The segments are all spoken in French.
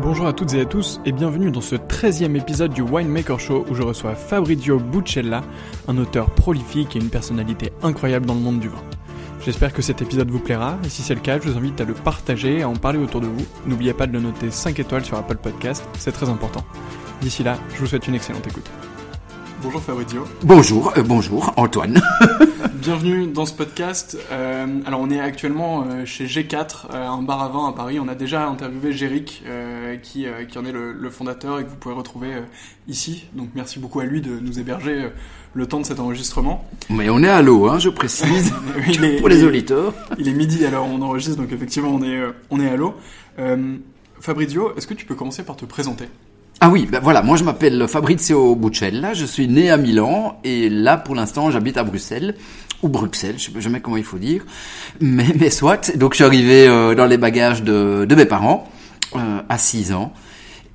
Bonjour à toutes et à tous et bienvenue dans ce 13e épisode du Winemaker Show où je reçois Fabrizio Buccella, un auteur prolifique et une personnalité incroyable dans le monde du vin. J'espère que cet épisode vous plaira et si c'est le cas, je vous invite à le partager et à en parler autour de vous. N'oubliez pas de le noter 5 étoiles sur Apple Podcast, c'est très important. D'ici là, je vous souhaite une excellente écoute. Bonjour Fabrizio. Bonjour, euh, bonjour Antoine. Bienvenue dans ce podcast. Euh, alors on est actuellement euh, chez G4, un bar à vin à Paris. On a déjà interviewé Géric, qui, qui en est le, fondateur et que vous pouvez retrouver ici. Donc merci beaucoup à lui de nous héberger le temps de cet enregistrement. Mais on est à l'eau, hein, je précise, pour les auditeurs. Il est midi alors on enregistre, donc effectivement on est, on est à l'eau. Fabrizio, est-ce que tu peux commencer par te présenter? Ah oui, ben voilà, moi je m'appelle Fabrizio Buccella, je suis né à Milan et là pour l'instant j'habite à Bruxelles ou Bruxelles, je sais jamais comment il faut dire, mais, mais soit. Donc je suis arrivé euh, dans les bagages de, de mes parents euh, à 6 ans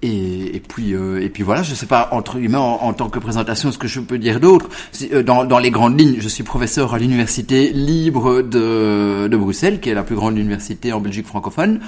et, et, puis euh, et puis voilà, je sais pas entre guillemets en, tant que présentation ce que je peux dire d'autre. Euh, dans, dans les grandes lignes, je suis professeur à l'université libre de, de Bruxelles, qui est la plus grande université en Belgique francophone.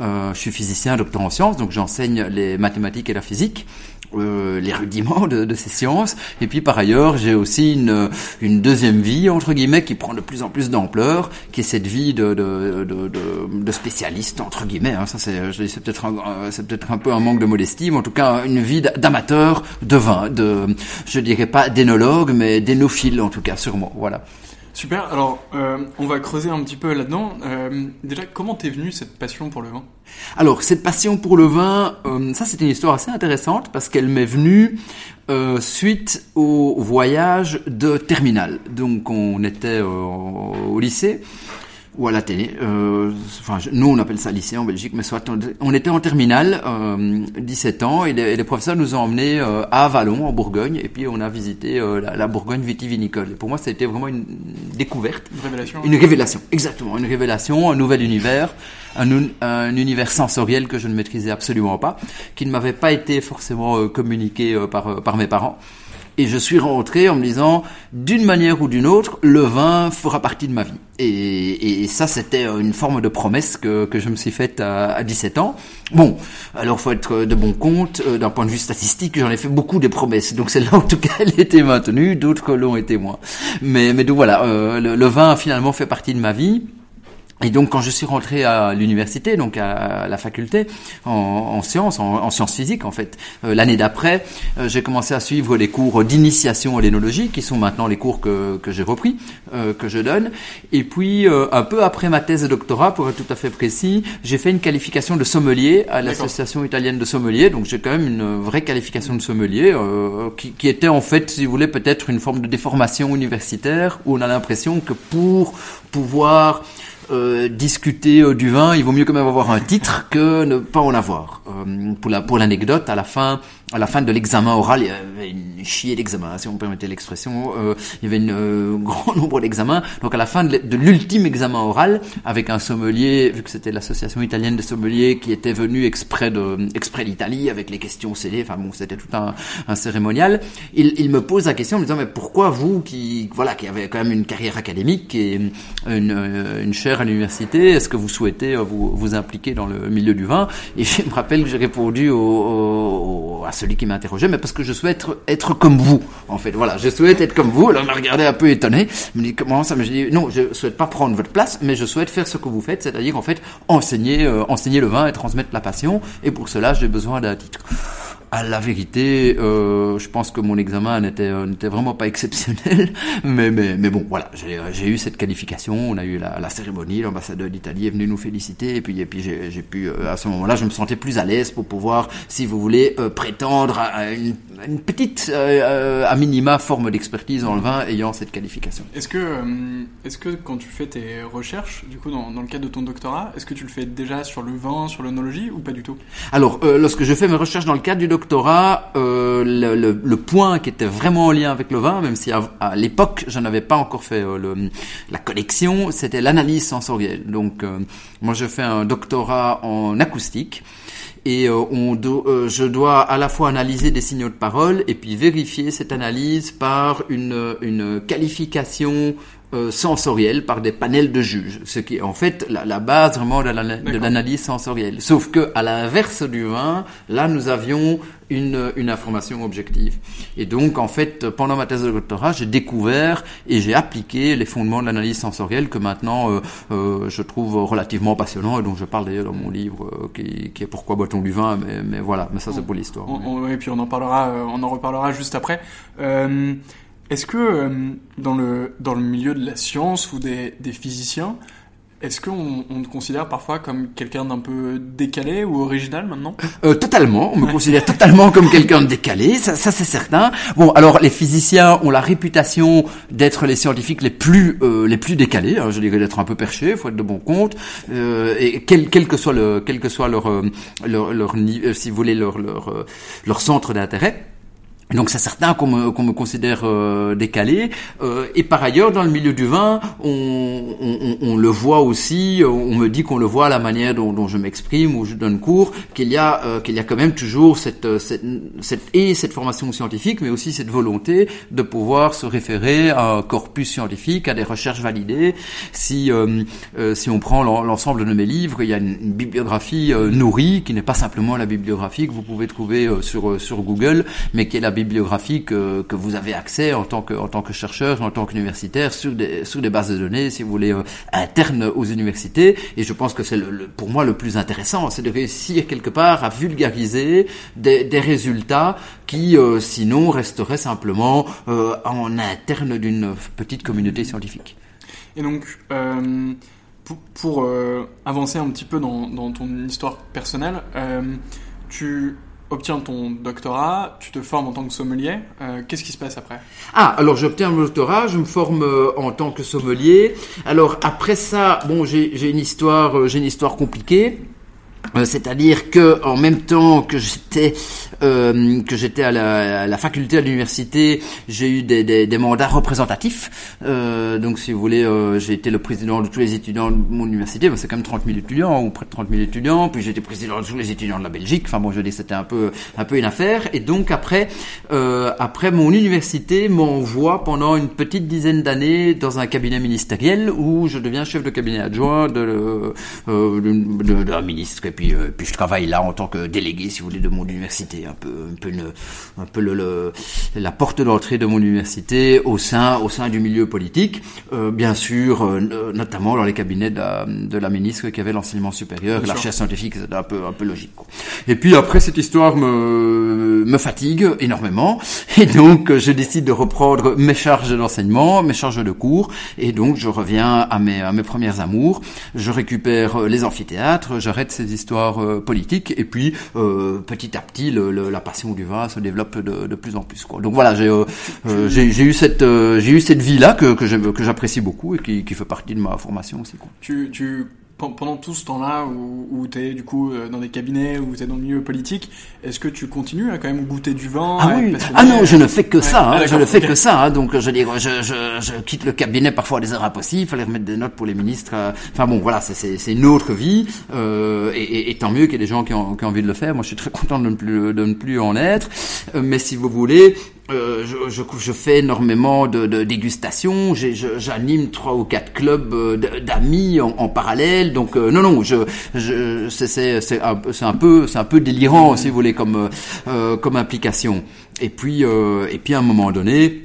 Euh, je suis physicien, docteur en sciences, donc j'enseigne les mathématiques et la physique euh, les rudiments de, de, ces sciences. Et puis par ailleurs, j'ai aussi une, une deuxième vie, entre guillemets, qui prend de plus en plus d'ampleur, qui est cette vie de, de, de, de spécialiste, entre guillemets. Hein. Ça, c'est, c'est peut-être un, c'est peut-être un peu un manque de modestie, mais en tout cas une vie d'amateur de vin, de, je dirais pas d'énologue, mais d'énophile en tout cas, sûrement. Voilà. Super. Alors, euh, on va creuser un petit peu là-dedans. Euh, déjà, comment t'es venu cette passion pour le vin? Alors, cette passion pour le vin, euh, ça c'est une histoire assez intéressante parce qu'elle m'est venue suite au voyage de terminale. Donc, on était au lycée ou à la télé. Euh, enfin, nous, on appelle ça lycée en Belgique, mais soit on, était en terminale, euh, 17 ans, et les, professeurs nous ont emmenés euh, à Avalon, en Bourgogne, et puis on a visité euh, la, la, Bourgogne vitivinicole. Et pour moi, ça a été vraiment une découverte. Une révélation. Une révélation, exactement. Une révélation, un nouvel univers, un, un, univers sensoriel que je ne maîtrisais absolument pas, qui ne m'avait pas été forcément euh, communiqué par, par mes parents. Et je suis rentré en me disant, d'une manière ou d'une autre, le vin fera partie de ma vie. Et, et ça, c'était une forme de promesse que, que je me suis faite à, à 17 ans. Bon, alors faut être de bon compte, euh, d'un point de vue statistique, j'en ai fait beaucoup des promesses. Donc celle-là, en tout cas, elle était maintenue, d'autres l'ont été moins. Mais, mais donc voilà, euh, le, le vin a finalement fait partie de ma vie. Et donc, quand je suis rentré à l'université, donc à la faculté, en, en sciences, en, sciences physiques, en fait, euh, l'année d'après, euh, j'ai commencé à suivre les cours d'initiation à l'énologie, qui sont maintenant les cours que, que j'ai repris, euh, que je donne. Et puis, un peu après ma thèse de doctorat, pour être tout à fait précis, j'ai fait une qualification de sommelier à l'association italienne de sommeliers. Donc, j'ai quand même une vraie qualification de sommelier, qui, qui était en fait, si vous voulez, peut-être une forme de déformation universitaire, où on a l'impression que pour pouvoir euh, discuter euh, du vin, il vaut mieux quand même avoir un titre que ne pas en avoir. Euh, pour la pour l'anecdote, à la fin à la fin de l'examen oral, il y avait une chier d'examen, si on permettait l'expression. Euh, il y avait un euh, grand nombre d'examens. Donc à la fin de, l'ultime examen oral, avec un sommelier, vu que c'était l'association italienne des sommeliers qui était venu exprès de exprès d'Italie avec les questions scellées. Enfin bon, c'était tout un, un cérémonial. Il, il, me pose la question en me disant mais pourquoi vous qui voilà qui avez quand même une carrière académique et une, euh, une chaire à l'université, est-ce que vous souhaitez euh, vous vous impliquer dans le milieu du vin? Et je me rappelle que j'ai répondu au, au, à celui qui m'interrogeait, mais parce que je souhaite être, comme vous, en fait. Voilà, je souhaite être comme vous. Alors, il m'a regardé un peu étonné. Il me dit, comment ça? Je dis, non, je souhaite pas prendre votre place, mais je souhaite faire ce que vous faites, c'est-à-dire, en fait, enseigner, euh, enseigner le vin et transmettre la passion. Et pour cela, j'ai besoin d'un titre à la vérité, euh, je pense que mon examen n'était euh, n'était vraiment pas exceptionnel, mais mais mais bon, voilà, j'ai j'ai eu cette qualification, on a eu la, la cérémonie, l'ambassadeur d'Italie est venu nous féliciter, et puis et puis j'ai pu euh, à ce moment-là, je me sentais plus à l'aise pour pouvoir, si vous voulez, euh, prétendre à une, une petite euh, à minima forme d'expertise dans le vin ayant cette qualification. Est-ce que est-ce que quand tu fais tes recherches, du coup dans dans le cadre de ton doctorat, est-ce que tu le fais déjà sur le vin, sur l'onologie ou pas du tout? Alors, lorsque je fais mes recherches dans le cadre du doctorat doctorat, euh, le, point qui était vraiment en lien avec le vin, même si à, l'époque je n'avais pas encore fait euh, la connexion, c'était l'analyse sensorielle. Donc euh, moi je fais un doctorat en acoustique et on do, je dois à la fois analyser des signaux de parole et puis vérifier cette analyse par une, une qualification sensorielle par des panels de juges, ce qui est en fait la, la base vraiment de l'analyse sensorielle. Sauf que à l'inverse du vin, là nous avions une, une information objective. Et donc en fait, pendant ma thèse de doctorat, j'ai découvert et j'ai appliqué les fondements de l'analyse sensorielle que maintenant euh, euh, je trouve relativement passionnant et dont je parle d'ailleurs dans mon livre euh, qui, qui, est Pourquoi boit-on du vin, mais, mais voilà, mais ça c'est pour l'histoire. Et puis on en parlera, euh, on en reparlera juste après. Est-ce que euh, dans, le, dans le milieu de la science ou des, physiciens, est-ce qu'on on te considère parfois comme quelqu'un d'un peu décalé ou original maintenant? Euh, Totalement, on me considère totalement comme quelqu'un de décalé, ça, c'est certain. Bon, alors les physiciens ont la réputation d'être les scientifiques les plus euh, les plus décalés. Hein, je dirais d'être un peu perchés, faut être de bon compte. Et quel, que soit le quel que soit leur leur, si vous voulez leur, leur centre d'intérêt. Donc c'est certain qu'on me, qu'on me considère euh, décalé. Euh, et par ailleurs, dans le milieu du vin, on, on, on le voit aussi. On me dit qu'on le voit à la manière dont, dont je m'exprime ou je donne cours, qu'il y a euh, qu'il y a quand même toujours cette, cette, cette et cette formation scientifique, mais aussi cette volonté de pouvoir se référer à un corpus scientifique, à des recherches validées. Si euh, euh, si on prend l'ensemble de mes livres, il y a une, une bibliographie nourrie qui n'est pas simplement la bibliographie que vous pouvez trouver sur sur Google, mais qui est la bibliographie que, que vous avez accès en tant que, en tant que chercheur, en tant qu'universitaire, sur des, sur des bases de données, si vous voulez, euh, internes aux universités. Et je pense que c'est le, pour moi le plus intéressant, c'est de réussir quelque part à vulgariser des, des résultats qui, euh, sinon, resteraient simplement euh, en interne d'une petite communauté scientifique. Et donc, euh, pour, pour avancer un petit peu dans, dans ton histoire personnelle, tu obtiens ton doctorat, tu te formes en tant que sommelier. Euh, Qu'est-ce qui se passe après? Ah, alors j'obtiens mon doctorat, je me forme euh, en tant que sommelier. Alors après ça, bon, j'ai une histoire, euh, j'ai une histoire compliquée. Euh, C'est-à-dire que en même temps que j'étais euh, que j'étais à la, à la faculté à l'université, j'ai eu des, des, des mandats représentatifs. Euh, donc si vous voulez, euh, j'ai été le président de tous les étudiants de mon université. Ben, c'est quand même 30 000 étudiants ou près de 30 000 étudiants. Puis j'étais président de tous les étudiants de la Belgique. Enfin bon, je dis c'était un peu un peu une affaire. Et donc après euh, après mon université m'envoie pendant une petite dizaine d'années dans un cabinet ministériel où je deviens chef de cabinet adjoint de, euh, de, de, de un ministre. Et puis, euh, puis je travaille là en tant que délégué, si vous voulez, de mon université, un peu, un peu, une, un peu le, le- la porte d'entrée de mon université au sein, au sein du milieu politique, euh, bien sûr, euh, no- notamment dans les cabinets de la, de la ministre qui avait l'enseignement supérieur, la recherche scientifique, c'était un peu, un peu logique. quoi. Et puis après, cette histoire me, me fatigue énormément, et donc euh, je décide de reprendre mes charges d'enseignement, mes charges de cours, et donc je reviens à mes, à mes premières amours. Je récupère euh, les amphithéâtres, j'arrête ces histoires euh, politiques, et puis euh, petit à petit, le, le- la passion du vin se développe de, de plus en plus. Quoi. Donc voilà, j'ai euh, j'ai eu cette euh, j'ai eu cette vie là que que j'apprécie beaucoup et qui, qui fait partie de ma formation aussi. Quoi. tu, tu, pendant tout ce temps-là où, où tu es du coup euh, dans des cabinets, où tu es dans le milieu politique, est-ce que tu continues à quand même goûter du vin Ah oui. Ah non, je ne fais que Ouais. ça. hein. Ah, je ne fais que ça. hein. Donc, je dire, je, je, je quitte le cabinet parfois à des heures impossibles. Il fallait remettre des notes pour les ministres. euh. Enfin bon, voilà, c'est- une autre vie. Euh, et, et- et tant mieux qu'il y ait des gens qui ont, qui ont envie de le faire. Moi, je suis très content de ne plus, de ne plus en être. Euh, mais si vous voulez, euh, je, je, je fais énormément de, de dégustations. J'anime trois ou quatre clubs euh, d'amis en, en parallèle. Donc euh, non, non, je, je, c'est- un, un peu, c'est un peu délirant, si vous voulez, comme euh, euh, comme implication. Et puis, et puis à un moment donné.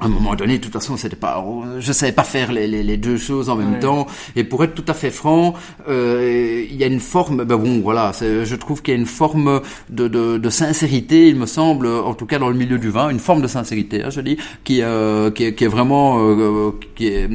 À un moment donné, de toute façon, c'était pas, je savais pas faire les, les, les deux choses en même Ouais. temps. Et pour être tout à fait franc, euh, il y a une forme, ben bon, voilà, je trouve qu'il y a une forme de, de, de sincérité, il me semble, en tout cas dans le milieu du vin, une forme de sincérité, hein, je dis, qui, euh, qui, est, qui est vraiment, euh, qui, est,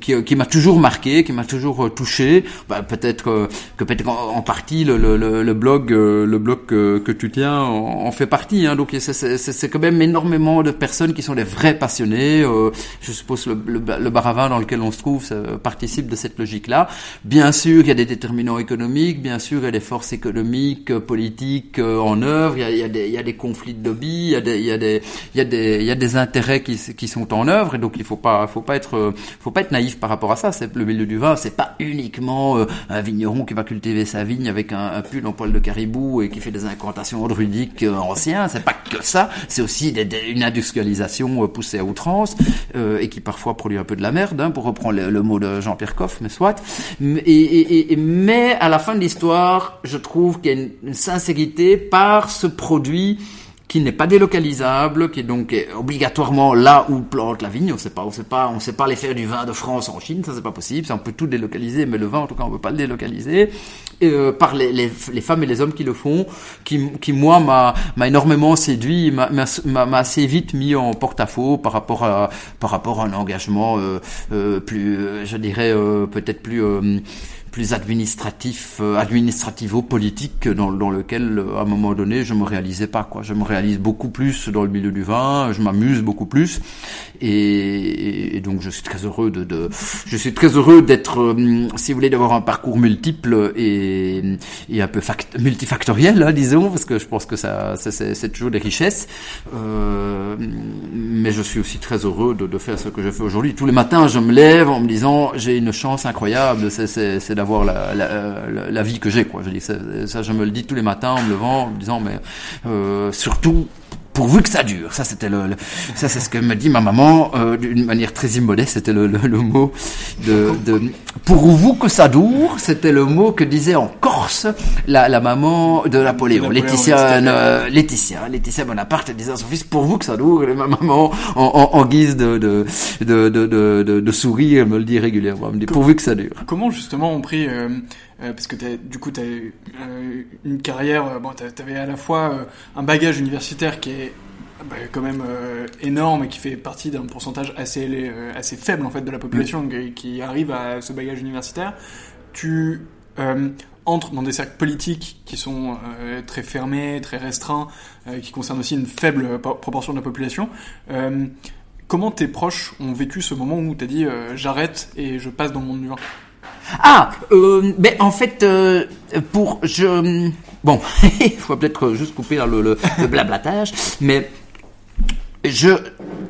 qui, qui m'a toujours marqué, qui m'a toujours touché. Ben, peut-être que peut-être en, partie le, le, le, le blog, le blog que, que tu tiens en, en fait partie. Hein, donc c'est- c'est c'est- c'est quand même énormément de personnes qui sont des vrais passionnés. Euh, je suppose le, le, le bar à vin dans lequel on se trouve participe de cette logique-là. Bien sûr, il y a des déterminants économiques, bien sûr, il y a des forces économiques, euh, politiques euh, en œuvre, il y a, il y, a des, il y a des conflits de lobby, il y a des, intérêts qui, qui sont en œuvre, et donc il faut pas, faut pas être, faut pas être naïf par rapport à ça. C'est le milieu du vin, c'est pas uniquement un vigneron qui va cultiver sa vigne avec un, un pull en poil de caribou et qui fait des incantations druidiques anciens. C'est pas que ça, c'est aussi des- des- une industrialisation poussée outrance euh, et qui parfois produit un peu de la merde, hein, pour reprendre le, mot de Jean-Pierre Coff, mais soit. Et, mais à la fin de l'histoire, je trouve qu'il y a une sincérité par ce produit qui n'est pas délocalisable, qui est donc obligatoirement là où plante la vigne. On sait pas, on sait pas, on sait pas les faire du vin de France en Chine, ça c'est pas possible. Ça on peut tout délocaliser, mais le vin en tout cas on peut pas le délocaliser. Et, euh, par les, les, les femmes et les hommes qui le font, qui, qui moi m'a m'a énormément séduit, m'a m'a m'a assez vite mis en porte-à-faux par rapport à par rapport à un engagement euh, euh, plus, euh, je dirais euh, peut-être plus euh, plus administratif, euh, administrativo-politique dans, dans lequel, euh, à un moment donné, je me réalisais pas. Quoi. Je me réalise beaucoup plus dans le milieu du vin, je m'amuse beaucoup plus, et, et donc je suis très heureux de, de je suis très heureux d'être, euh, si vous voulez, d'avoir un parcours multiple et, et un peu fact- multifactoriel, hein, disons, parce que je pense que ça, ça c'est, toujours des richesses. Euh, mais je suis aussi très heureux de, de faire ce que je fais aujourd'hui. Tous les matins, je me lève en me disant j'ai une chance incroyable, c'est d'avoir la, la, vie que j'ai. Quoi. Je dis ça, ça, je me le dis tous les matins en me levant, en me disant mais euh, surtout pourvu que ça dure. Ça, c'était le, le- ça, c'est ce que me dit ma maman euh, d'une manière très immodeste. C'était le, le, le mot de, de pourvu que ça dure. C'était le mot que disait en Corse la, la maman de Napoléon, Laetitia, Laetitia. euh, Laetitia, Laetitia Bonaparte. Disait à son fils pourvu que ça dure. Et ma maman, en, en, en guise de de, de, de, de, de, sourire, elle me le dit régulièrement. Elle me dit pourvu que ça dure. Comment justement on euh, euh, parce que du coup tu as eu euh, une carrière, euh, bon, tu avais à la fois euh, un bagage universitaire qui est bah, quand même euh, énorme et qui fait partie d'un pourcentage assez euh, assez faible en fait de la population qui, qui arrive à ce bagage universitaire. Tu euh, entres dans des cercles politiques qui sont euh, très fermés, très restreints, euh, qui concernent aussi une faible proportion de la population. Euh, comment tes proches ont vécu ce moment où tu as dit j'arrête et je passe dans le monde du vin? Ah, euh, ben en fait, euh, pour je bon, il faut peut-être juste couper le, le, le blablatage, mais je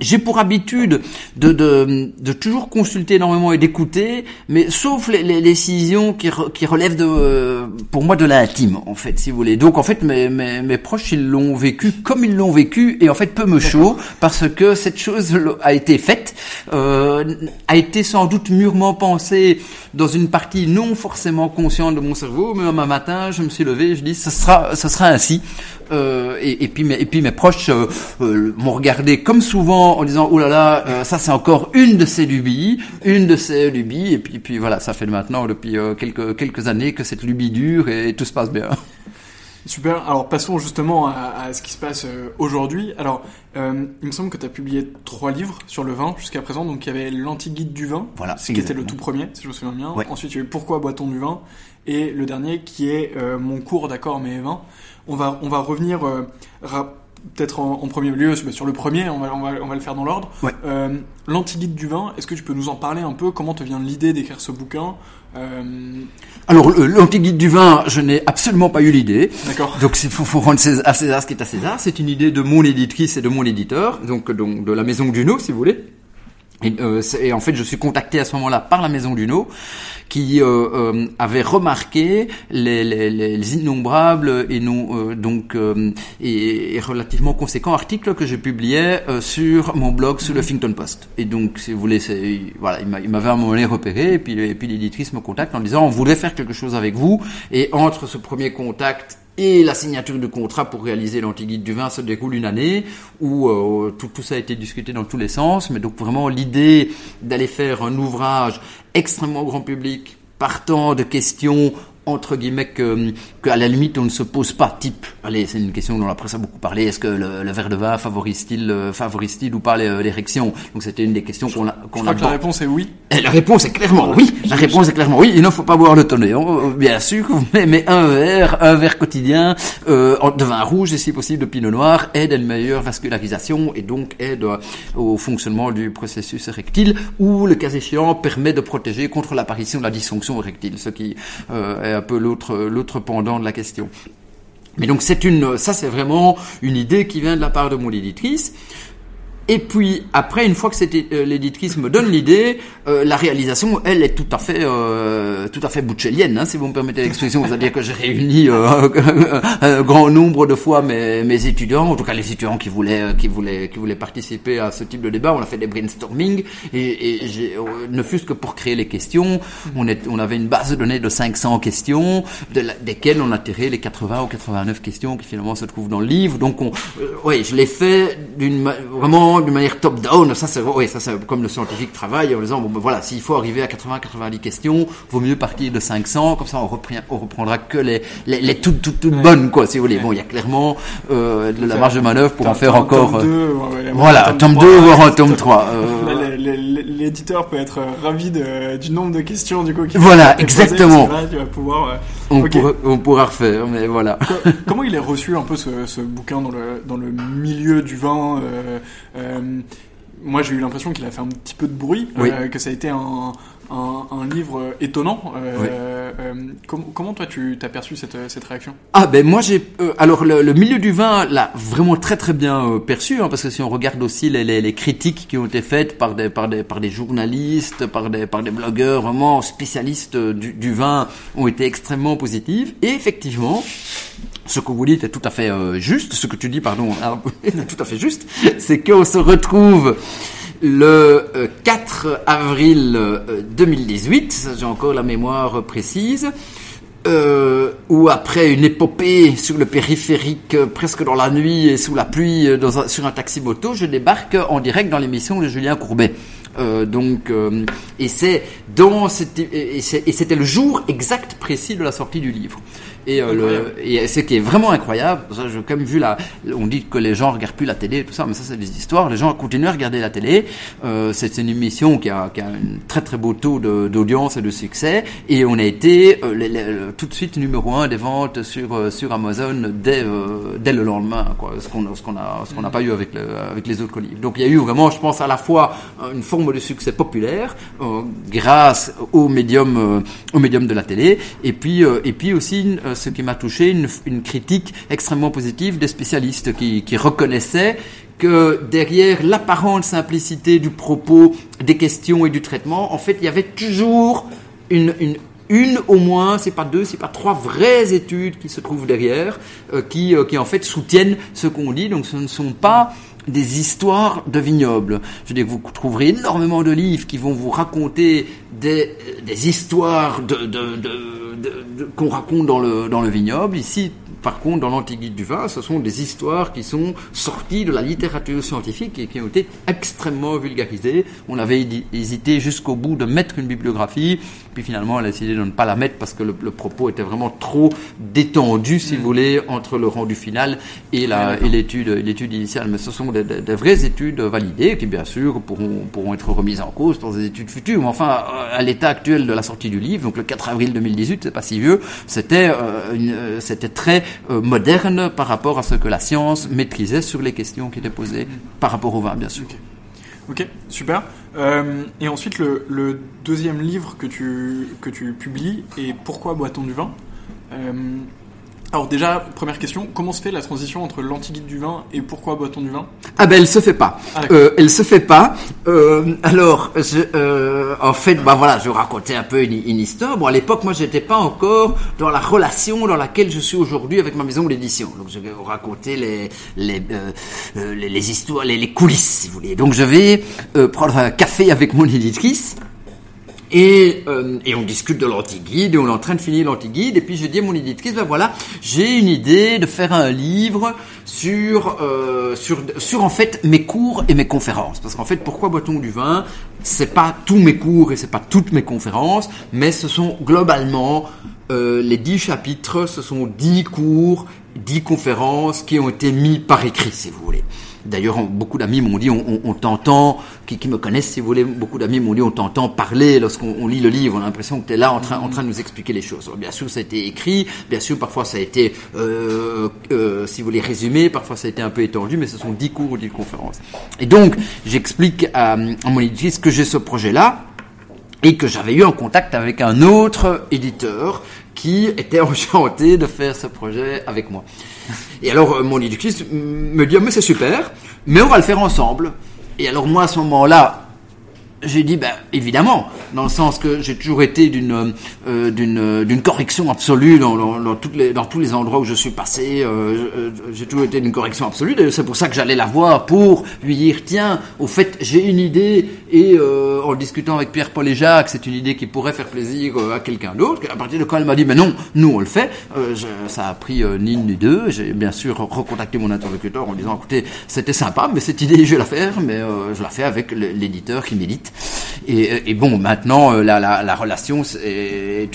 j'ai pour habitude de, de, de, toujours consulter énormément et d'écouter, mais sauf les, les décisions qui, qui relèvent de, pour moi de l'intime, en fait, si vous voulez. Donc, en fait, mes, mes, mes proches, ils l'ont vécu comme ils l'ont vécu, et en fait, peu me chaud, parce que cette chose a été faite, euh, a été sans doute mûrement pensée dans une partie non forcément consciente de mon cerveau, mais un matin, je me suis levé, je dis, ce sera, ce sera ainsi. Euh, et, et, puis mes, et puis mes proches euh, euh, m'ont regardé comme souvent en disant oh là là euh, ça c'est encore une de ces lubies une de ces lubies et puis puis voilà ça fait maintenant depuis euh, quelques quelques années que cette lubie dure et, tout se passe bien Super. Alors passons justement à, à ce qui se passe euh, aujourd'hui. Alors, euh, il me semble que tu as publié trois livres sur le vin jusqu'à présent. Donc il y avait l'anti-guide du vin, voilà, qui était le tout premier, si je me souviens bien. Ouais. Ensuite, il y a eu Pourquoi boit-on du vin Et le dernier qui est euh, Mon cours d'accord mais vin. On va, on va revenir peut-être en, en, premier lieu sur le premier, on va, on va, on va le faire dans l'ordre. Ouais. Euh, L'anti-guide du vin, est-ce que tu peux nous en parler un peu? Comment te vient l'idée d'écrire ce bouquin? Euh... Alors, l'anti-guide du vin, je n'ai absolument pas eu l'idée. D'accord. Donc, il faut, faut, rendre à César ce qui est à César. C'est une idée de mon éditrice et de mon éditeur, donc, donc de la maison Duno, si vous voulez. Et, euh, et, en fait, je suis contacté à ce moment-là par la maison Duno, qui euh, euh, avait remarqué les, les, les, innombrables et non euh, donc et, et, relativement conséquents articles que je publiais sur mon blog sur le Huffington Post. Et donc, si vous voulez, voilà, il m'avait à un moment donné repéré, et puis, et puis l'éditrice me contacte en disant on voudrait faire quelque chose avec vous. Et entre ce premier contact et la signature du contrat pour réaliser l'antiguide du vin se déroule une année où euh, tout, tout, ça a été discuté dans tous les sens. Mais donc vraiment l'idée d'aller faire un ouvrage extrêmement grand public partant de questions entre guillemets que, que, à la limite on ne se pose pas type. Allez c'est une question dont la presse a beaucoup parlé. Est-ce que le, le verre de vin favorise-t-il euh, favorise-t-il ou pas l'érection donc c'était une des questions qu'on a qu'on a que la réponse est oui. Et la réponse est clairement oui. La réponse est clairement oui. Il ne faut pas boire le tonnet bien sûr mais, mais un verre un verre quotidien euh, de vin rouge et si possible de pinot noir aide à une meilleure vascularisation et donc aide au fonctionnement du processus érectile ou le cas échéant permet de protéger contre l'apparition de la dysfonction érectile ce qui euh, un peu l'autre l'autre pendant de la question. Mais donc c'est une ça c'est vraiment une idée qui vient de la part de mon éditrice. Et puis après, une fois que euh, l'éditrice me donne l'idée, euh, la réalisation, elle est tout à fait, euh, tout à fait bouchelienne, hein, si vous me permettez l'expression. C'est-à-dire que j'ai réuni euh, un grand nombre de fois mes, mes, étudiants, en tout cas les étudiants qui voulaient, qui voulaient, qui voulaient participer à ce type de débat. On a fait des brainstorming et, et ne fût-ce que pour créer les questions, on, est, on avait une base de données de 500 questions, desquelles on a tiré les 80 ou 89 questions qui finalement se trouvent dans le livre. Donc, on, oui, je l'ai fait d'une vraiment d'une manière top-down, ça c'est oui, ça c'est comme le scientifique travaille en disant bon ben voilà, s'il faut arriver à 80-90 questions, vaut mieux partir de 500, comme ça on, reprend, on reprendra que les, les, les toutes toutes, toutes ouais. bonnes quoi, si vous voulez. Ouais. Bon, il y a clairement euh, de la marge de manœuvre pour en faire encore. Tome 2, ouais, voilà, tome 2 voire un tome 3. Euh... L'éditeur peut être ravi de, du nombre de questions du coup. Voilà, exactement. Posées, là, tu vas pouvoir. On, okay. pourra, on pourra refaire, mais voilà. Comment il est reçu un peu ce, ce bouquin dans le dans le milieu du vin euh, euh, moi, j'ai eu l'impression qu'il a fait un petit peu de bruit, oui. euh, que ça a été un, un, un livre étonnant. Euh, oui. euh, com comment toi tu t'as perçu cette, cette réaction? Ah ben moi j'ai euh, alors le, le, milieu du vin l'a vraiment très très bien euh, perçu hein, parce que si on regarde aussi les, les, les, critiques qui ont été faites par des par des par des journalistes, par des par des blogueurs vraiment spécialistes du, du vin ont été extrêmement positives et effectivement ce que vous dites est tout à fait euh, juste, ce que tu dis, pardon, est tout à fait juste, c'est qu'on se retrouve le euh, 4 avril euh, 2018, j'ai encore la mémoire précise, euh, où après une épopée sur le périphérique euh, presque dans la nuit et sous la pluie euh, sur un taxi moto, je débarque en direct dans l'émission de Julien Courbet. Donc, et c'est dans et c'était le jour exact précis de la sortie du livre. Et, euh, le, et ce qui est vraiment incroyable, ça, j'ai quand même vu là, on dit que les gens regardent plus la télé et tout ça, mais ça c'est des histoires. Les gens continuent à regarder la télé. Euh, c'est une émission qui a, qui a un très très beau taux d'audience et de succès. Et on a été euh, tout de suite numéro un des ventes sur euh, sur Amazon dès euh, dès le lendemain, quoi. Ce qu'on ce qu'on a ce qu'on n'a pas eu avec le, avec les autres livres. Donc il y a eu vraiment, je pense, à la fois une forme de succès populaire grâce au médium au médium de la télé, et puis et puis aussi ce qui m'a touché, une, critique extrêmement positive des spécialistes qui, reconnaissaient que derrière l'apparente simplicité du propos, des questions et du traitement, en fait, il y avait toujours une, une, au moins, c'est pas deux, c'est pas trois vraies études qui se trouvent derrière, euh, qui, euh, qui en fait soutiennent ce qu'on dit. Donc ce ne sont pas des histoires de vignobles. Je veux dire, vous trouverez énormément de livres qui vont vous raconter des, des histoires de, de, de, qu'on raconte dans le, dans le vignoble. Ici, par contre, dans l'Antiquité du vin, ce sont des histoires qui sont sorties de la littérature scientifique et qui ont été extrêmement vulgarisées. On avait hésité jusqu'au bout de mettre une bibliographie, puis finalement, on a décidé de ne pas la mettre parce que le, propos était vraiment trop détendu, si vous voulez, entre le rendu final et l'étude, l'étude initiale. Mais ce sont des, des, vraies études validées qui, bien sûr, pourront, pourront être remises en cause dans des études futures. Mais enfin, à l'état actuel de la sortie du livre, donc le 4 avril 2018, c'est pas si vieux, c'était, euh, euh, c'était très euh, moderne par rapport à ce que la science maîtrisait sur les questions qui étaient posées par rapport au vin, bien sûr. Ok, super. Euh, et ensuite, le, deuxième livre que tu, que tu publies est Pourquoi boit-on du vin? Euh, alors déjà, première question, comment se fait la transition entre l'anti-guide du vin et pourquoi boit-on du vin? Ah ben elle se fait pas. Ah, euh, elle se fait pas. Euh, alors, je, euh, en fait, bah voilà, je racontais un peu une, une histoire. Bon, à l'époque, moi, j'étais pas encore dans la relation dans laquelle je suis aujourd'hui avec ma maison d'édition. Donc, je vais vous raconter les les, euh, les, les, histoires, les, les, coulisses, si vous voulez. Donc, je vais euh, prendre un café avec mon éditrice et, euh, et on discute de l'anti-guide et on est en train de finir l'anti-guide. Et puis je dis à mon éditrice, ben voilà, j'ai une idée de faire un livre sur, euh, sur, sur en fait mes cours et mes conférences. Parce qu'en fait, pourquoi boit-on du vin? C'est pas tous mes cours et c'est pas toutes mes conférences, mais ce sont globalement euh, les dix chapitres, ce sont dix cours, dix conférences qui ont été mis par écrit, si vous voulez. D'ailleurs, beaucoup d'amis m'ont dit, on, on, t'entend, qui, qui, me connaissent si vous voulez, beaucoup d'amis m'ont dit, on t'entend parler lorsqu'on lit le livre, on a l'impression que tu es là en train, en train de nous expliquer les choses. bien sûr, ça a été écrit, bien sûr, parfois ça a été, euh, euh, si vous voulez, résumé, parfois ça a été un peu étendu, mais ce sont dix cours ou dix conférences. Et donc, j'explique à, à mon éditrice que j'ai ce projet-là, et que j'avais eu un contact avec un autre éditeur qui était enchanté de faire ce projet avec moi. Et alors, euh, mon éducatrice me dit, ah, mais c'est super, mais on va le faire ensemble. Et alors, moi, à ce moment-là, j'ai dit, ben, évidemment, dans le sens que j'ai toujours été d'une euh, d'une d'une correction absolue dans, dans, toutes les, dans tous les endroits où je suis passé. Euh, j'ai toujours été d'une correction absolue. C'est pour ça que j'allais la voir pour lui dire, tiens, au fait, j'ai une idée et euh, en discutant avec Pierre-Paul et Jacques, c'est une idée qui pourrait faire plaisir euh, à quelqu'un d'autre. À partir de quand elle m'a dit, mais non, nous on le fait. Euh, je, ça a pris ni une ni deux. J'ai bien sûr recontacté mon interlocuteur en disant, écoutez, c'était sympa, mais cette idée, je vais la faire, mais je la fais avec l'éditeur qui médite. Et, bon, maintenant, la, la, la relation est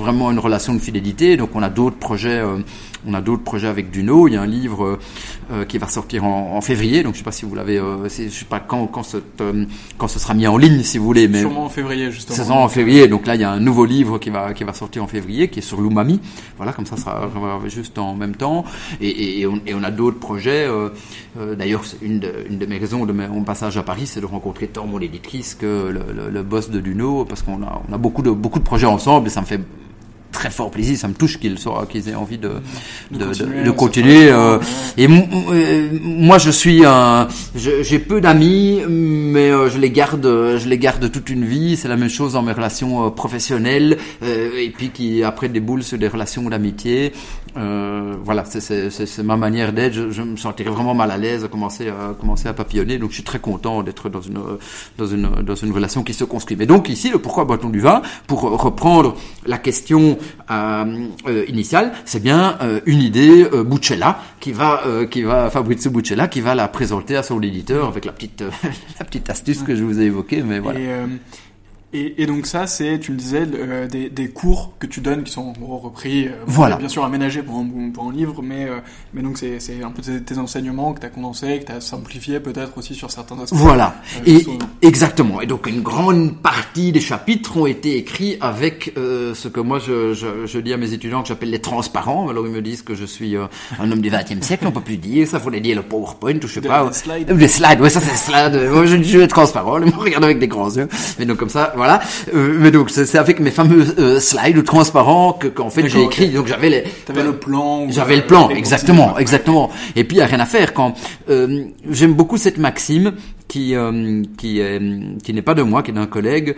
vraiment une relation de fidélité. Donc on a d'autres projets on a d'autres projets avec Duno. Il y a un livre euh, euh, qui va sortir en, février. Donc je sais pas si vous l'avez, euh, je sais pas quand quand ce quand ce sera mis en ligne si vous voulez, mais sûrement en février justement. C'est en février. Donc là il y a un nouveau livre qui va qui va sortir en février qui est sur l'umami. Voilà comme ça ça sera juste en même temps. Et, et, on, et on, a d'autres projets. D'ailleurs une de, une de mes raisons de mon passage à Paris, c'est de rencontrer tant mon éditrice que le, le, boss de Duno parce qu'on a on a beaucoup de beaucoup de projets ensemble et ça me fait très fort plaisir, ça me touche qu'ils qu'ils aient envie de de, continuer. De, continuer euh, et euh, moi, je suis un, j'ai peu d'amis, mais euh, je les garde, je les garde toute une vie. C'est la même chose dans mes relations professionnelles, et puis qui après déboulent sur des relations d'amitié. Euh, voilà, c'est ma manière d'être. Je, je, me sentirais vraiment mal à l'aise à commencer à commencer à papillonner. Donc je suis très content d'être dans une dans une dans une relation qui se construit. Mais donc ici, le pourquoi boit-on du vin Pour reprendre la question euh, euh initiale, c'est bien euh, une idée euh, Buccella qui va qui va Fabrizio Buccella qui va la présenter à son éditeur avec la petite la petite astuce que je vous ai évoquée. Mais voilà. Et, donc ça, c'est, tu me disais, euh, des, des, cours que tu donnes qui sont en gros repris, euh, voilà. bien sûr aménagés pour un, pour un livre, mais, euh, mais donc c'est, c'est un peu tes, enseignements que tu as condensés, que tu as simplifié peut-être aussi sur certains aspects. Voilà, et, exactement. Et donc une grande partie des chapitres ont été écrits avec ce que moi je, je, je, dis à mes étudiants que j'appelle les transparents. Alors ils me disent que je suis un homme du XXe siècle, on peut plus dire ça, faut dire le PowerPoint ou je sais pas. Les slides. Les slides, ouais ça c'est slides. moi je, suis transparent, ils me regardent avec des grands yeux. Mais donc comme ça, voilà voilà. Euh, mais donc c'est avec mes fameux euh, slides transparents que qu'en fait j'ai écrit. Donc j'avais les. T'avais le plan. J'avais le plan, exactement, exactement. Et puis il y a rien à faire quand euh, j'aime beaucoup cette maxime qui qui qui n'est pas de moi, qui est d'un collègue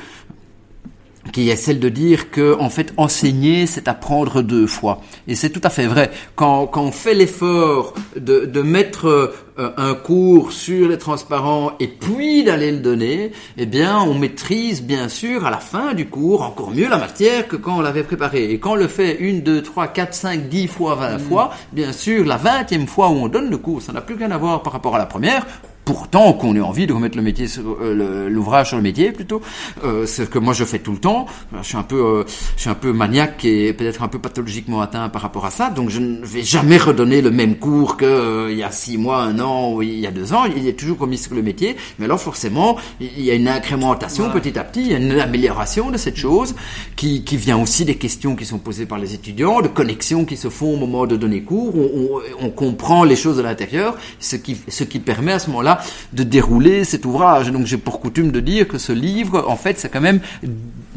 qui est celle de dire que en fait enseigner c'est apprendre deux fois. Et c'est tout à fait vrai. Quand, quand on fait l'effort de, de mettre euh, un cours sur les transparents et puis d'aller le donner eh bien on maîtrise bien sûr à la fin du cours encore mieux la matière que quand on l'avait préparé et quand on le fait une deux trois quatre cinq dix fois vingt mmh. fois bien sûr la vingtième fois où on donne le cours ça n'a plus rien à voir par rapport à la première pourtant qu'on ait envie de remettre le métier, euh, l'ouvrage sur le métier plutôt. Euh, c'est ce que moi je fais tout le temps. Je suis un peu, euh, je suis un peu maniaque et peut-être un peu pathologiquement atteint par rapport à ça. Donc je ne vais jamais redonner le même cours que il y a six mois, un an ou il y a deux ans. Il est toujours remis sur le métier. Mais alors forcément, il y a une incrémentation petit à petit, il y a une amélioration de cette chose qui, qui vient aussi des questions qui sont posées par les étudiants, de connexions qui se font au moment de donner cours. On, on, on comprend les choses de l'intérieur, ce qui, ce qui permet à ce moment-là de dérouler cet ouvrage. Donc j'ai pour coutume de dire que ce livre, en fait, c'est quand même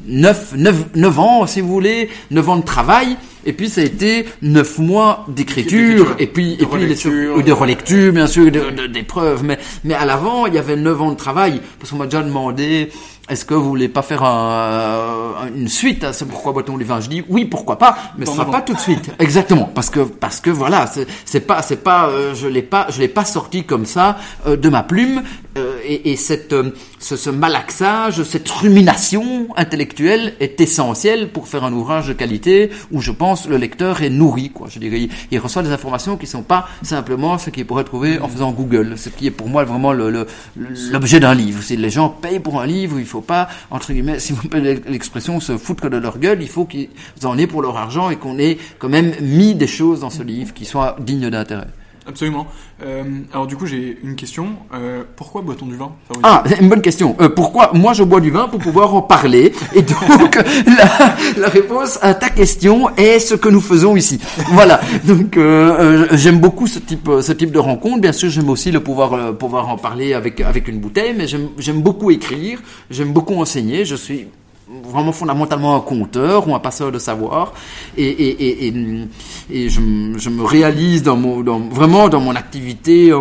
9, 9, ans, si vous voulez, 9 ans de travail, et puis ça a été 9 mois d'écriture, et puis, de et puis de relecture, bien sûr, d'épreuves, mais, mais à l'avant, il y avait 9 ans de travail, parce qu'on m'a déjà demandé, est-ce que vous voulez pas faire un, une suite à ce pourquoi boit-on vin Je dis oui, pourquoi pas, mais ce sera pas tout de suite. Exactement, parce que parce que voilà, c'est pas c'est pas euh, je l'ai pas je l'ai pas sorti comme ça euh, de ma plume euh, et, et, cette ce, ce, malaxage, cette rumination intellectuelle est essentielle pour faire un ouvrage de qualité où je pense le lecteur est nourri quoi. Je dirais il, reçoit des informations qui sont pas simplement ce qu'il pourrait trouver en faisant Google, ce qui est pour moi vraiment le l'objet d'un livre. C'est les gens payent pour un livre, il faut pas, entre guillemets, si vous me l'expression, se foutre de leur gueule, il faut qu'ils en aient pour leur argent et qu'on ait quand même mis des choses dans ce livre qui soient dignes d'intérêt. Absolument. Euh, alors du coup, j'ai une question. Euh, pourquoi boit-on du vin Ah, une bonne question. Euh, pourquoi moi je bois du vin pour pouvoir en parler Et donc la, la, réponse à ta question est ce que nous faisons ici. Voilà. Donc j'aime beaucoup ce type ce type de rencontre. Bien sûr, j'aime aussi le pouvoir pouvoir en parler avec avec une bouteille, mais j'aime beaucoup écrire. J'aime beaucoup enseigner. Je suis vraiment fondamentalement un conteur ou un passeur de savoir. Et, et, et, et, je, je, me réalise dans mon, dans, vraiment dans mon activité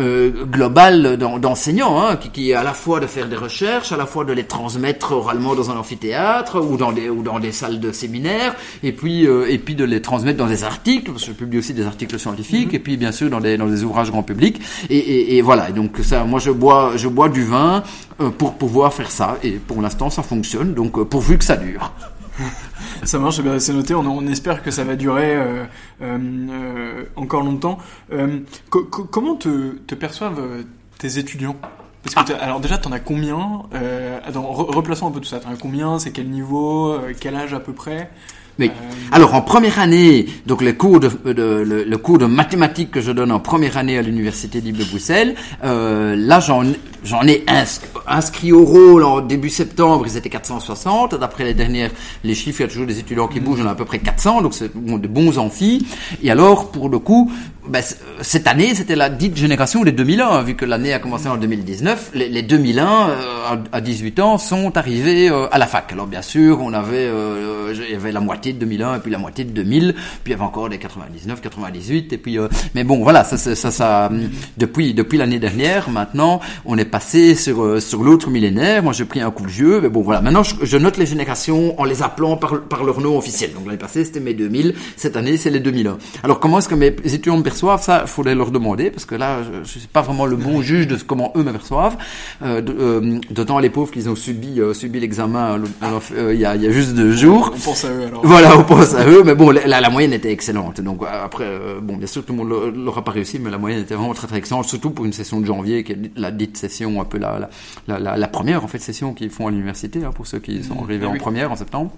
euh, global d'enseignants, hein, qui, qui, est à la fois de faire des recherches, à la fois de les transmettre oralement dans un amphithéâtre ou dans des ou dans des salles de séminaire, et puis euh, et puis de les transmettre dans des articles, parce que je publie aussi des articles scientifiques, mm-hmm. et puis bien sûr dans des dans des ouvrages grand public, et, et, et voilà. donc ça, moi je bois je bois du vin euh, pour pouvoir faire ça, et pour l'instant ça fonctionne, donc euh, pourvu que ça dure. Ça marche, eh c'est noté. On, espère que ça va durer euh, euh, euh encore longtemps. Comment te, te, perçoivent tes étudiants? Parce que ah. alors déjà, t'en as combien? Attends, Replaçons un peu tout ça. T'en as combien? C'est quel niveau? Quel âge à peu près? Oui. Euh, Alors en première année, donc le cours de, de le, le, cours de mathématiques que je donne en première année à l'université libre de Bruxelles, euh, là j'en j'en ai inscrit, au rôle en début septembre, ils étaient 460. D'après les dernières les chiffres, il y a toujours des étudiants qui bougent, on a à peu près 400, donc c'est de bons amphis. Et alors pour le coup, ben, cette année, c'était la dite génération des 2001, vu que l'année a commencé en 2019. Les, les 2001, euh, à 18 ans, sont arrivés euh, à la fac. Alors bien sûr, on avait, euh, il y avait la moitié de 2001 et puis la moitié de 2000. Puis il y avait encore des 99, 98 et puis euh, mais bon voilà ça ça ça, ça depuis depuis l'année dernière maintenant on est passé sur euh, sur l'autre millénaire. Moi j'ai pris un coup de jeu mais bon voilà maintenant je, je, note les générations en les appelant par par leur nom officiel. Donc l'année passée c'était mes 2000, cette année c'est les 2001. Alors comment est-ce que mes étudiants perçoivent ça Il faudrait leur demander parce que là je, je suis pas vraiment le bon juge de comment eux me perçoivent. Euh, euh, d'autant les pauvres qu'ils ont subi euh, subi l'examen il y, a, y a juste deux jours. On pense à eux alors. Voilà, on pense à eux, mais bon, la, la moyenne était excellente. Donc après, bon, bien sûr, tout le monde l'aura pas réussi, mais la moyenne était vraiment très très excellente, surtout pour une session de janvier, qui est la dite session un peu la la, la, la première en fait session qu'ils font à l'université, hein, pour ceux qui sont mmh. arrivés en première en septembre.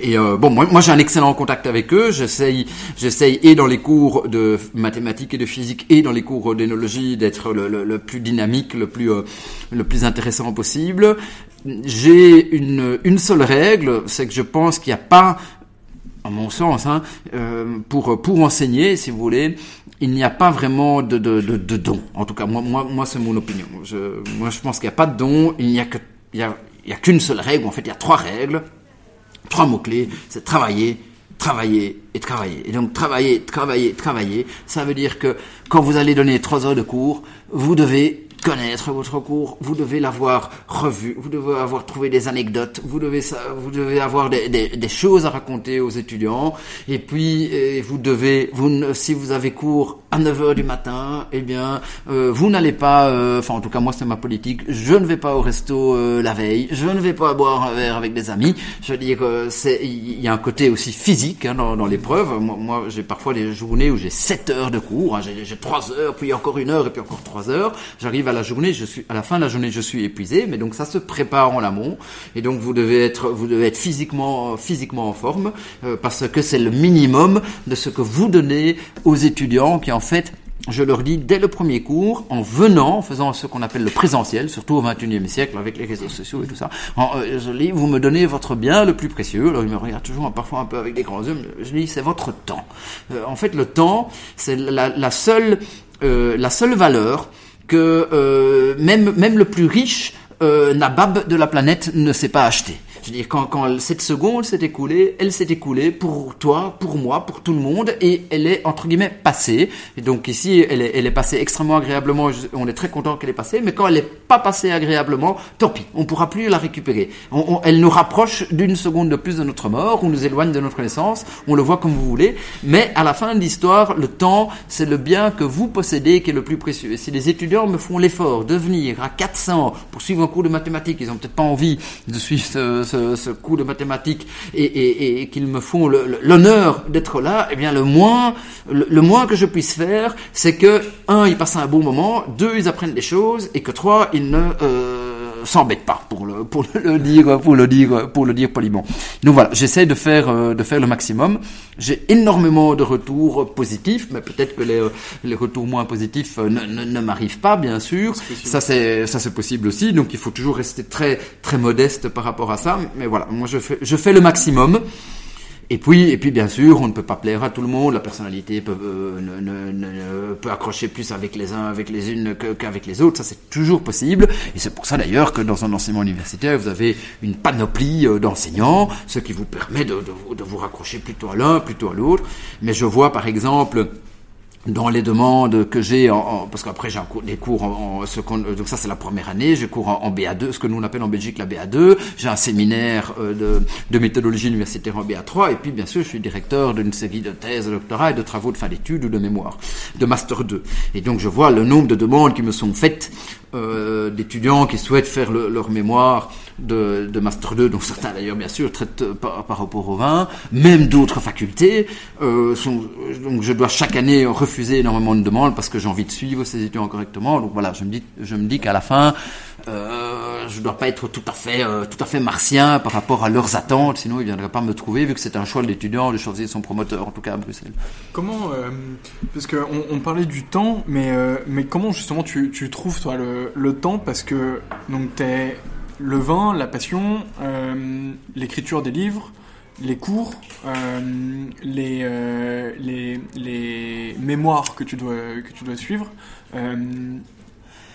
Et euh, bon, moi, moi j'ai un excellent contact avec eux. J'essaye, j'essaye et dans les cours de mathématiques et de physique et dans les cours d'énologie d'être le, le, le, plus dynamique, le plus, euh, le plus intéressant possible. J'ai une, une seule règle, c'est que je pense qu'il n'y a pas, à mon sens, hein, euh, pour, pour enseigner, si vous voulez, il n'y a pas vraiment de, de, de, de don. En tout cas, moi, moi, moi c'est mon opinion. Je, moi, je pense qu'il n'y a pas de don. Il n'y a que, il y a qu'une seule règle. En fait, il y a trois règles. Trois mots-clés, c'est travailler, travailler et travailler. Et donc travailler, travailler, travailler, ça veut dire que quand vous allez donner trois heures de cours, vous devez connaître votre cours, vous devez l'avoir revu, vous devez avoir trouvé des anecdotes, vous devez, avoir des, choses à raconter aux étudiants, et puis vous devez, si vous avez cours à 9h du matin, eh bien, euh, vous n'allez pas, euh, enfin en tout cas moi c'est ma politique, je ne vais pas au resto euh, la veille, je ne vais pas boire un verre avec des amis, je veux dire, il y a un côté aussi physique hein, dans, dans l'épreuve, moi, moi j'ai parfois des journées où j'ai 7 heures de cours, hein, j'ai 3 heures, puis encore une heure, et puis encore 3 heures, j'arrive à la journée, je suis à la fin de la journée, je suis épuisé, mais donc ça se prépare en amont, et donc vous devez être, vous devez être physiquement, physiquement en forme, euh, parce que c'est le minimum de ce que vous donnez aux étudiants qui en fait je leur dis dès le premier cours, en venant, en faisant ce qu'on appelle le présentiel, surtout au XXIe siècle avec les réseaux sociaux et tout ça, en, euh, je dis, vous me donnez votre bien le plus précieux. Alors ils me regardent toujours parfois un peu avec des grands yeux. Je dis, c'est votre temps. Euh, en fait, le temps, c'est la, euh, seule valeur que euh, même, le plus riche nabab de la planète ne sait pas acheter. Je veux dire, quand, quand cette seconde s'est écoulée, elle s'est écoulée pour toi, pour moi, pour tout le monde, et elle est entre guillemets passée. Et donc ici, elle est, elle est passée extrêmement agréablement. On est très content qu'elle est passée, mais quand elle n'est pas passée agréablement, tant pis, on pourra plus la récupérer. On, on, elle nous rapproche d'une seconde de plus de notre mort, on nous éloigne de notre naissance. On le voit comme vous voulez, mais à la fin de l'histoire, le temps, c'est le bien que vous possédez qui est le plus précieux. Et si les étudiants me font l'effort de venir à 400 pour suivre un cours de mathématiques, ils ont peut-être pas envie de suivre ce, ce ce, coup de mathématiques et qu'ils me font l'honneur d'être là, eh bien le moins, le, moins que je puisse faire, c'est que un, ils passent un bon moment, deux, ils apprennent des choses, et que trois, ils ne euh, s'embête pas pour le pour le dire pour le dire pour le dire poliment. Donc voilà, j'essaie de faire euh, de faire le maximum. J'ai énormément de retours positifs, mais peut-être que les euh, les retours moins positifs euh, ne, ne, ne m'arrivent pas, bien sûr. Ça c'est ça c'est possible aussi. Donc il faut toujours rester très très modeste par rapport à ça. Mais voilà, moi je fais je fais le maximum. Et puis, et puis bien sûr, on ne peut pas plaire à tout le monde. La personnalité peut, euh, accrocher plus avec les uns, avec les unes qu'avec les autres. Ça, c'est toujours possible. Et c'est pour ça d'ailleurs que dans un enseignement universitaire, vous avez une panoplie euh, d'enseignants, ce qui vous permet de, de vous raccrocher plutôt à l'un, plutôt à l'autre. Mais je vois par exemple dans les demandes que j'ai, en, en, parce qu'après j'ai des cours en, en donc ça c'est la première année, j'ai cours en, BA2, ce que nous on appelle en Belgique la BA2, j'ai un séminaire euh, de, méthodologie universitaire en BA3, et puis bien sûr je suis directeur d'une série de thèses, de doctorat et de travaux de fin d'études ou de mémoire, de master 2. Et donc je vois le nombre de demandes qui me sont faites euh, d'étudiants qui souhaitent faire le, leur mémoire de, Master 2, dont certains d'ailleurs bien sûr traitent euh, par, par, rapport au vin, même d'autres facultés. Euh, sont, donc je dois chaque année refuser énormément de demandes parce que j'ai envie de suivre ces étudiants correctement. Donc voilà, je me dis, je me dis qu'à la fin, euh, je dois pas être tout à fait, euh, tout à fait martien par rapport à leurs attentes, sinon ils viendraient pas me trouver vu que c'est un choix de l'étudiant de choisir son promoteur, en tout cas à Bruxelles. Comment, euh, parce que on, parlait du temps, mais euh, mais comment justement tu, tu trouves toi le, le temps? Parce que donc t'es le vin, la passion, euh, l'écriture des livres, les cours, euh, les, euh, les, mémoires que tu dois suivre.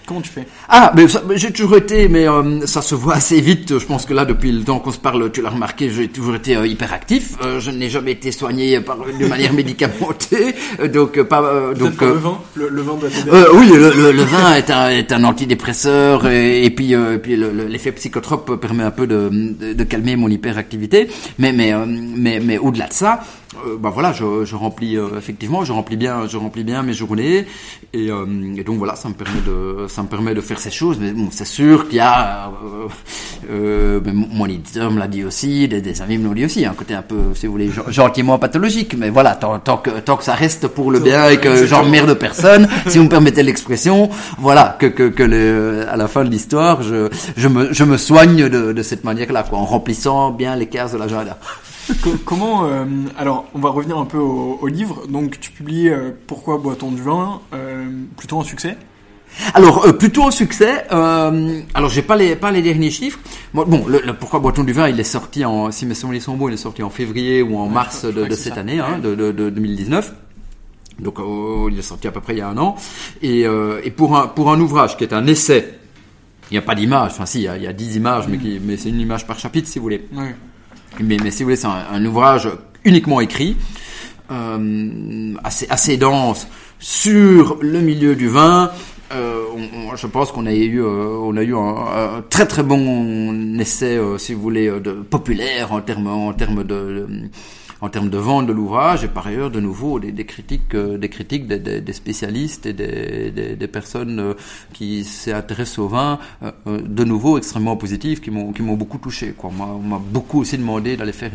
Comment tu fais? Ah, mais ça- mais j'ai toujours été, mais euh, ça se voit assez vite. Je pense que là, depuis le temps qu'on se parle, tu l'as remarqué, j'ai toujours été euh, hyperactif. Euh, je n'ai jamais été soigné par, de manière médicamentée, Euh, donc euh, pas. euh, donc euh, le vin? Le, le vin doit euh, oui, le, le, le vin est un, est un antidépresseur et, et puis, euh, et puis le- le- l'effet psychotrope permet un peu de, de, de calmer mon hyperactivité. Mais, mais, euh, mais, mais au-delà de ça, euh, bah voilà, je, je remplis euh, effectivement, je remplis bien, je remplis bien mes journées et, euh, et donc voilà, ça me permet de, ça me permet de faire ces choses. Mais bon, c'est sûr qu'il y a, euh, euh, mais mon éditeur me l'a dit aussi, des, des amis me l'ont dit aussi, un côté un peu, si vous voulez, gen- gentiment pathologique. Mais voilà, tant, tant que tant que ça reste pour le bien et que j'emmerde personne, si vous me permettez l'expression, voilà, que, que, que le, à la fin de l'histoire, je, je, me, je me soigne de, de cette manière-là, quoi, en remplissant bien les cases de l'agenda. Co- comment euh, alors on va revenir un peu au, au livre. Donc tu publies euh, Pourquoi boit-on du vin euh, plutôt un succès? Alors, plutôt au succès. Alors, j'ai pas les pas les derniers chiffres. Moi, bon, le, le pourquoi boit-on du vin Il est sorti en si mes souvenirs sont bons, il est sorti en février ou en Ouais, mars de, cette ça. année, hein, de, de, de 2019. Donc, euh, il est sorti à peu près il y a un an. Et, et pour un pour un ouvrage qui est un essai. Il n'y a pas d'image, enfin si, il y a, 10 images, mais, mais c'est une image par chapitre si vous voulez. Ouais. Mais, mais si vous voulez, c'est un, un ouvrage uniquement écrit, euh, assez, assez dense sur le milieu du vin. Euh, je pense qu'on a eu, euh, on a eu un, un très très bon essai, euh, si vous voulez, euh, de, populaire en termes en termes de, de- en termes de vente de l'ouvrage et par ailleurs de nouveau des, des critiques euh, des critiques des, des- des spécialistes et des, des, des personnes euh, qui s'intéressent au vin euh, de nouveau extrêmement positives qui m'ont qui m'ont beaucoup touché quoi. Moi on m'a beaucoup aussi demandé d'aller faire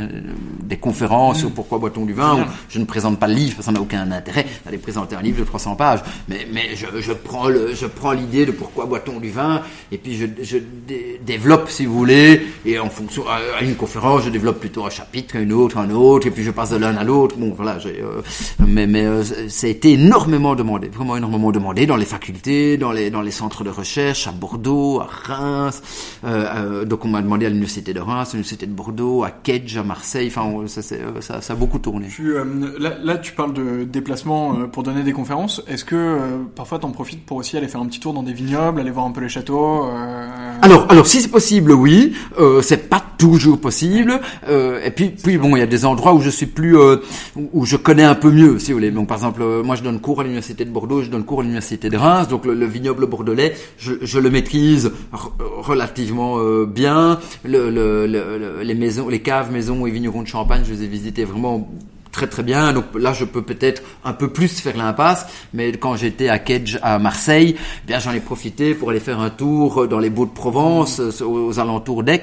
des conférences sur pourquoi boit-on du vin où je ne présente pas le livre parce que ça n'a aucun intérêt d'aller présenter un livre de 300 pages. Mais mais je, je prends le je prends l'idée de pourquoi boit-on du vin et puis je, je dé- développe si vous voulez et en fonction à, à une conférence je développe plutôt un chapitre une autre un autre et puis je passe de l'un à l'autre bon voilà j'ai euh, mais mais euh, ça a été énormément demandé vraiment énormément demandé dans les facultés dans les dans les centres de recherche à Bordeaux à Reims euh, euh, donc on m'a demandé à l'université de Reims à l'université de Bordeaux à Kedge à Marseille enfin on- ça euh, ça, ça a beaucoup tourné Tu, euh, là, là, tu parles de déplacement euh, pour donner des conférences. Est-ce que euh, parfois t'en profites pour aussi aller faire un petit tour dans des vignobles, aller voir un peu les châteaux euh, Alors, alors si c'est possible, oui. Euh, c'est pas toujours possible. Euh, et puis, puis bon, il y a des endroits où je suis plus, euh, où- je connais un peu mieux, si vous voulez. Donc, par exemple, euh, moi, je donne cours à l'université de Bordeaux, je donne cours à l'université de Reims. Donc, le, le vignoble bordelais, je, je le maîtrise relativement euh, bien. Le- le- les maisons, les caves, maisons et vignerons de Champagne, je les ai visités vraiment très très bien. Donc là, je peux peut-être un peu plus faire l'impasse, mais quand j'étais à Kedge à Marseille, eh bien j'en ai profité pour aller faire un tour dans les Baux-de-Provence, euh, aux, aux alentours d'Aix,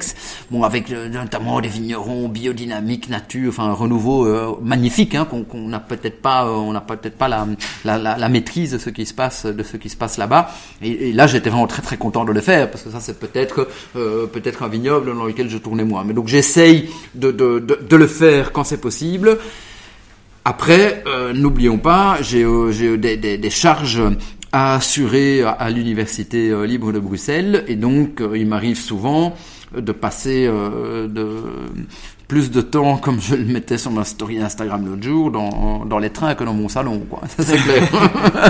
bon avec euh, notamment des vignerons biodynamiques, nature, enfin un renouveau euh, magnifique, hein, qu'on n'a peut-être pas, euh, on n'a peut-être pas la, maîtrise de ce qui se passe, de ce qui se passe là-bas. Et, là, j'étais vraiment très très content de le faire parce que ça, c'est peut-être euh, peut-être un vignoble dans lequel je tournais moins. Mais donc j'essaye de, de, de, de le faire quand c'est possible. Après, euh, n'oublions pas, j'ai euh, des, des, des charges à assurer à, l'université euh, libre de Bruxelles. Et donc euh, il m'arrive souvent de passer de plus de temps, comme je le mettais sur ma story Instagram l'autre jour, dans, dans les trains que dans mon salon, quoi. C'est clair.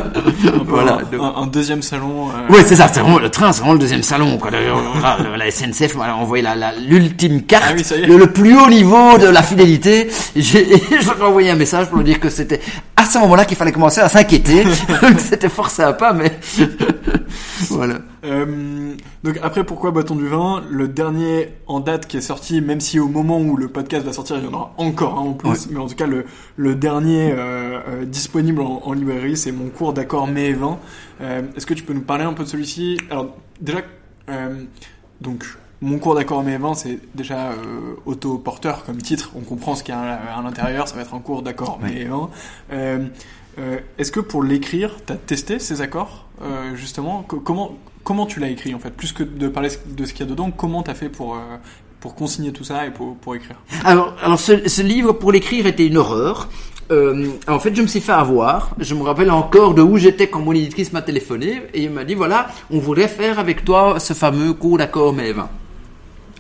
voilà. un, donc- un- un deuxième salon euh, oui, c'est ça, c'est vraiment le train, c'est vraiment le deuxième salon. Quoi. La SNCF m'a envoyé la, l'ultime carte, Ah oui, le, le plus haut niveau de la fidélité. J'ai, envoyé un message pour leur dire que c'était à ce moment-là qu'il fallait commencer à s'inquiéter. C'était fort sympa, mais voilà. Euh, donc après, pourquoi boit-on du vin? Le dernier en date qui est sorti, même si au moment où le podcast va sortir, il y en aura encore un en plus, Ouais. mais en tout cas le, le dernier euh, euh, disponible en, en librairie, c'est mon cours d'accord mai et vin. Euh, Est-ce que tu peux nous parler un peu de celui-ci? Alors déjà, euh, donc mon cours d'accord mai et vin, c'est déjà euh, autoporteur comme titre. On comprend ce qu'il y a à, à l'intérieur. Ça va être un cours d'accord Ouais. mai et vin. Euh, euh, Est-ce que pour l'écrire, tu as testé ces accords? Euh, justement Co- Comment comment tu l'as écrit en fait? Plus que de parler de ce qu'il y a dedans, comment tu as fait pour euh, pour consigner tout ça et pour, pour écrire? Alors, alors ce, ce livre, pour l'écrire, était une horreur. Euh, en fait, je me suis fait avoir. Je me rappelle encore de où j'étais quand mon éditrice m'a téléphoné et il m'a dit voilà, on voudrait faire avec toi ce fameux cours d'accord mais 20.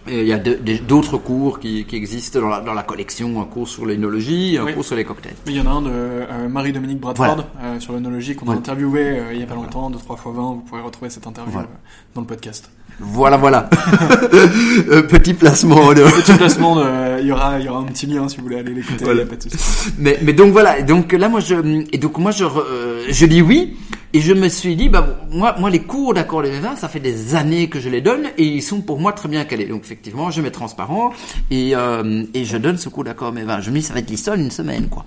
Et il y a d'autres cours qui, qui existent dans la, dans la collection, un cours sur l'énologie, un Oui. cours sur les cocktails. Il y en a un de euh, Marie-Dominique Bradford Voilà. euh, sur l'œnologie qu'on a Voilà. interviewé euh, il y a pas longtemps, de 3 x 20. Vous pourrez retrouver cette interview Voilà. dans le podcast. Voilà, voilà. Euh, Petit placement de... Petit placement, de- il y aura, il y aura un petit lien si vous voulez aller l'écouter. Voilà. mais, mais donc voilà, et donc là moi je et donc moi je euh, je dis oui et je me suis dit bah moi moi les cours d'accord les vins ça fait des années que je les donne et ils sont pour moi très bien calés donc effectivement je mets transparent et euh, et je donne ce cours d'accord mes vins je me dis ça va être l'histoire d'une semaine quoi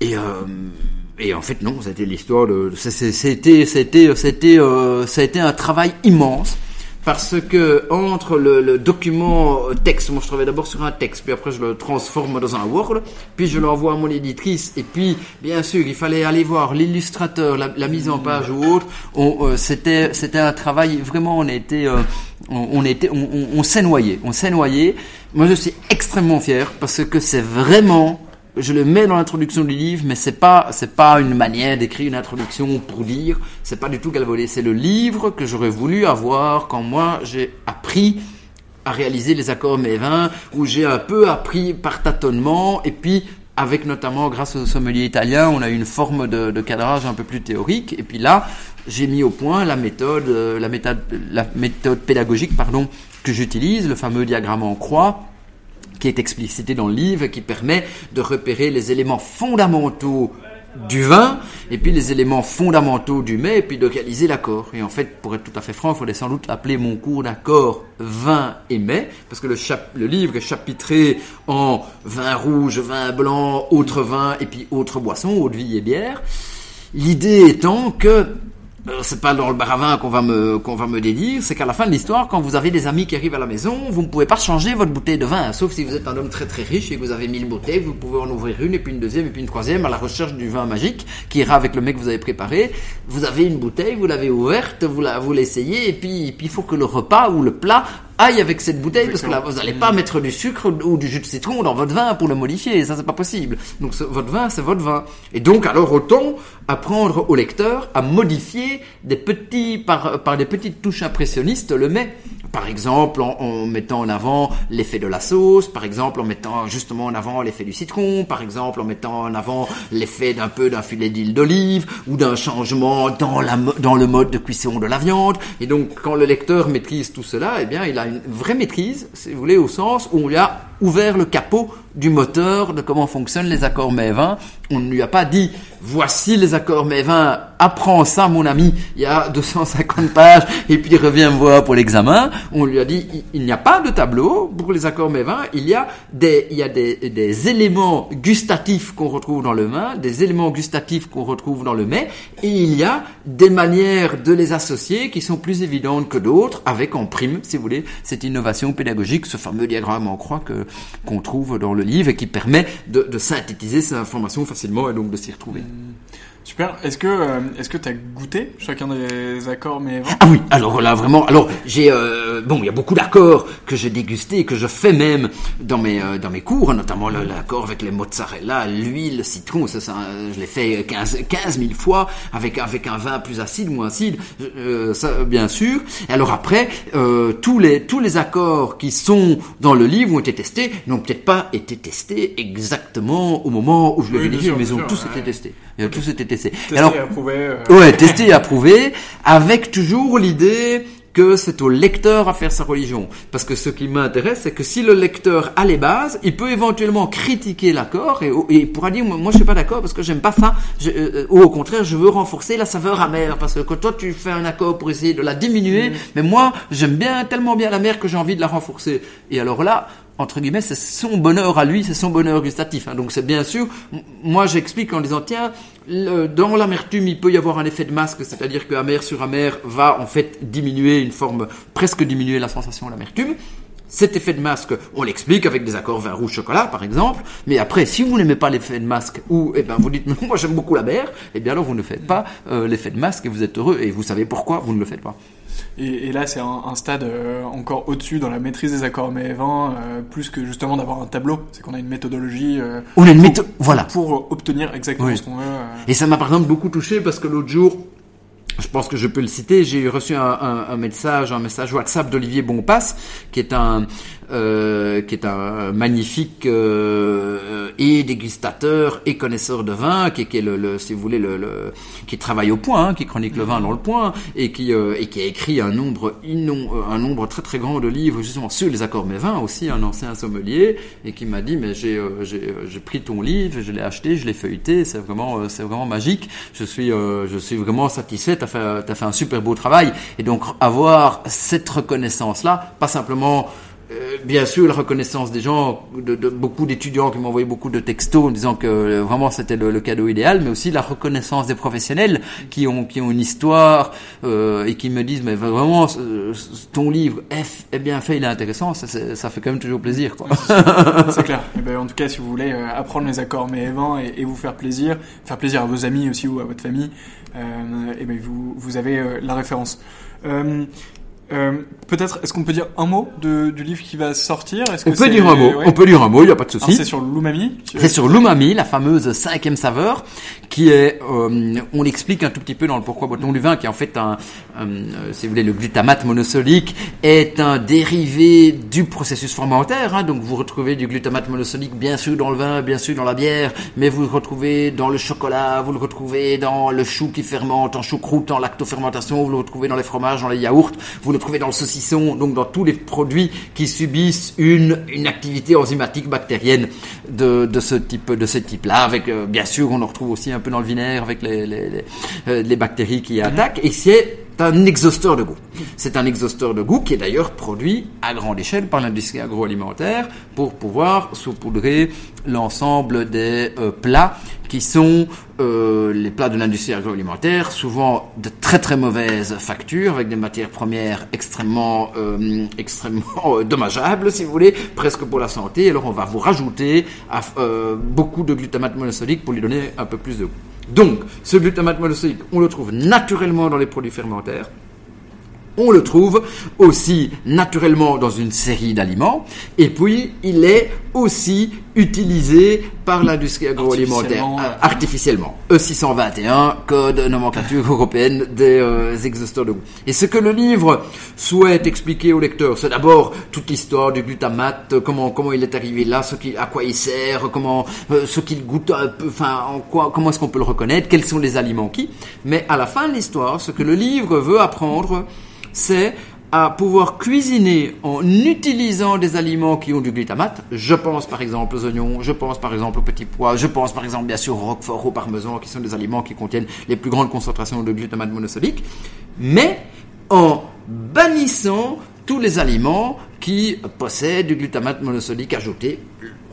et euh, et en fait non c'était l'histoire de c'était c'était c'était euh, ça a été un travail immense parce que entre le, le document euh, texte, moi je travaille d'abord sur un texte, puis après je le transforme dans un Word, puis je l'envoie à mon éditrice, et puis bien sûr il fallait aller voir l'illustrateur, la, la mise en page ou autre. Euh, c'était c'était un travail vraiment, on était euh, on, était on, on s'est noyé, on s'est noyé. Moi je suis extrêmement fier parce que c'est vraiment je le mets dans l'introduction du livre, mais c'est pas c'est pas une manière d'écrire une introduction pour dire, c'est pas du tout galvaudé. C'est le livre que j'aurais voulu avoir quand moi j'ai appris à réaliser les accords mévins, où j'ai un peu appris par tâtonnement, et puis avec notamment grâce au sommelier italien, on a eu une forme de, de cadrage un peu plus théorique, et puis là j'ai mis au point la méthode euh, la méthode la méthode pédagogique pardon que j'utilise, le fameux diagramme en croix qui est explicité dans le livre, qui permet de repérer les éléments fondamentaux du vin, et puis les éléments fondamentaux du mets, et puis de réaliser l'accord. Et en fait, pour être tout à fait franc, il faudrait sans doute l'appeler mon cours d'accord vin et mets, parce que le, chap- le livre est chapitré en vin rouge, vin blanc, autres vins, et puis autres boissons, eau de vie et bière. L'idée étant que c'est pas dans le bar à vin qu'on va me qu'on va me dédire, c'est qu'à la fin de l'histoire, quand vous avez des amis qui arrivent à la maison, vous ne pouvez pas changer votre bouteille de vin, sauf si vous êtes un homme très très riche et que vous avez 1000 bouteilles, vous pouvez en ouvrir une et puis une deuxième et puis une troisième à la recherche du vin magique qui ira avec le mec que vous avez préparé. Vous avez une bouteille, vous l'avez ouverte, vous la vous l'essayez et puis et puis il faut que le repas ou le plat aille avec cette bouteille parce que là vous n'allez pas mettre du sucre ou du jus de citron dans votre vin pour le modifier, ça c'est pas possible. Donc votre vin c'est votre vin. Et donc alors autant apprendre au lecteur à modifier des petits par par des petites touches impressionnistes le mets. Par exemple, en, en mettant en avant l'effet de la sauce, par exemple en mettant justement en avant l'effet du citron, par exemple en mettant en avant l'effet d'un peu d'un filet d'huile d'olive ou d'un changement dans, la, dans le mode de cuisson de la viande. Et donc, quand le lecteur maîtrise tout cela, eh bien, il a une vraie maîtrise, si vous voulez, au sens où on lui a ouvert le capot du moteur de comment fonctionnent les accords Mévin. On ne lui a pas dit, voici les accords Mévin, apprends ça, mon ami, il y a 250 pages, et puis reviens me voir pour l'examen. On lui a dit, il, n'y a pas de tableau pour les accords Mévin, il y a des, il y a des, des éléments gustatifs qu'on retrouve dans le vin, des éléments gustatifs qu'on retrouve dans le mets, et il y a des manières de les associer qui sont plus évidentes que d'autres, avec en prime, si vous voulez, cette innovation pédagogique, ce fameux diagramme en croix qu'on trouve dans le livre et qui permet de, de synthétiser ces informations facilement et donc de s'y retrouver. Super. Est-ce que euh, est-ce que t'as goûté chacun des accords mais Ah oui, alors là vraiment, alors j'ai euh, bon, il y a beaucoup d'accords que j'ai dégustés, que je fais même dans mes euh, dans mes cours, notamment le- l'accord avec les mozzarella, l'huile, le citron, ça, ça je l'ai fait 15 15 000 fois avec avec un vin plus acide, moins acide, euh, ça bien sûr. Et alors après, euh, tous les tous les accords qui sont dans le livre ont été testés, n'ont peut-être pas été testés exactement au moment où je l'ai Oui, sûr, mais ont tous ouais. été testés. Ils ont tous été testés. Et Testé alors et approuvé. euh, Ouais, testé et approuvé, avec toujours l'idée que c'est au lecteur à faire sa religion. Parce que ce qui m'intéresse, c'est que si le lecteur a les bases, il peut éventuellement critiquer l'accord et, et il pourra dire, moi je suis pas d'accord parce que j'aime pas ça, Je- euh, ou au contraire je veux renforcer la saveur amère parce que quand toi tu fais un accord pour essayer de la diminuer, mais moi j'aime bien tellement bien la mer que j'ai envie de la renforcer. Et alors là, entre guillemets, c'est son bonheur à lui, c'est son bonheur gustatif. hein. Donc c'est bien sûr, moi j'explique en disant, tiens, dans l'amertume, il peut y avoir un effet de masque, c'est-à-dire que amer sur amer va en fait diminuer une forme, presque diminuer la sensation de l'amertume. Cet effet de masque, on l'explique avec des accords vin rouge chocolat par exemple, mais après si vous n'aimez pas l'effet de masque ou eh ben vous dites moi j'aime beaucoup la mer, eh bien alors vous ne faites pas euh, l'effet de masque et vous êtes heureux et vous savez pourquoi vous ne le faites pas. Et, et là, c'est un, un stade euh, encore au-dessus dans la maîtrise des accords mais 20, euh, plus que justement d'avoir un tableau. C'est qu'on a une méthodologie euh, On a une méthode, voilà. pour obtenir exactement Oui. ce qu'on veut. Et ça m'a par exemple beaucoup touché parce que l'autre jour, je pense que je peux le citer. J'ai reçu un, message, un message WhatsApp d'Olivier Bonpass, qui est un, euh, qui est un magnifique euh, et dégustateur et connaisseur de vin, qui, est le, si vous voulez, le, qui travaille au point, hein, qui chronique le vin dans le point, et qui euh, et qui a écrit un nombre innon, un nombre très très grand de livres justement sur les accords mes vins, aussi un ancien sommelier, et qui m'a dit mais j'ai j'ai pris ton livre, je l'ai acheté, je l'ai feuilleté, c'est vraiment c'est vraiment magique. Je suis je suis vraiment satisfait. Fait as fait un super beau travail, et donc avoir cette reconnaissance là, pas simplement euh, bien sûr, la reconnaissance des gens, beaucoup d'étudiants qui m'ont envoyé beaucoup de textos en disant que euh, vraiment c'était le, cadeau idéal, mais aussi la reconnaissance des professionnels qui ont qui ont une histoire euh, et qui me disent mais vraiment ton livre est, bien fait, il est intéressant, ça, fait quand même toujours plaisir. c'est clair. Eh ben, en tout cas, si vous voulez apprendre les accords mais et, et, vous faire plaisir, faire plaisir à vos amis aussi ou à votre famille, et eh ben vous vous avez la référence. Euh, peut-être, est-ce qu'on peut dire un mot de, du livre qui va sortir? On peut dire un mot. On peut dire un mot. Il n'y a pas de souci. C'est sur l'umami. C'est sur l'umami, la fameuse cinquième saveur, qui est, euh, on l'explique un tout petit peu dans le pourquoi boit du vin, qui est en fait un, euh, si vous voulez, le glutamate monosodique est un dérivé du processus fermentaire. Hein, donc vous retrouvez du glutamate monosodique bien sûr dans le vin, bien sûr dans la bière, mais vous le retrouvez dans le chocolat, vous le retrouvez dans le chou qui fermente, en choucroute, en lactofermentation, vous le retrouvez dans les fromages, dans les yaourts, vous le trouvez dans le saucisson, donc dans tous les produits qui subissent une, activité enzymatique bactérienne de, ce type type-là. Avec euh, bien sûr, on en retrouve aussi un peu dans le vinaigre avec les, euh, bactéries qui attaquent. Et c'est un exhausteur de goût. C'est un exhausteur de goût qui est d'ailleurs produit à grande échelle par l'industrie agroalimentaire pour pouvoir saupoudrer l'ensemble des euh, plats qui sont euh, les plats de l'industrie agroalimentaire, souvent de très très mauvaise facture, avec des matières premières extrêmement euh, extrêmement dommageables, si vous voulez, presque pour la santé. Alors on va vous rajouter beaucoup de glutamate monosodique pour lui donner un peu plus de goût. Donc, ce glutamate monosodique, on le trouve naturellement dans les produits fermentaires. On le trouve aussi naturellement dans une série d'aliments. Et puis, il est aussi utilisé par l'industrie agroalimentaire artificiellement. E621, code nomenclature européenne des euh, exhausteurs de goût. Et ce que le livre souhaite expliquer au lecteur, c'est d'abord toute l'histoire du glutamate, comment comment il est arrivé là, ce qui, à quoi il sert, comment euh, ce qu'il goûte, enfin en quoi, comment est-ce qu'on peut le reconnaître, quels sont les aliments qui. Mais à la fin de l'histoire, ce que le livre veut apprendre, c'est à pouvoir cuisiner en utilisant des aliments qui ont du glutamate. Je pense par exemple aux oignons, je pense par exemple aux petits pois, je pense par exemple bien sûr au roquefort, au parmesan, qui sont des aliments qui contiennent les plus grandes concentrations de glutamate monosodique, mais en bannissant tous les aliments qui possèdent du glutamate monosodique ajouté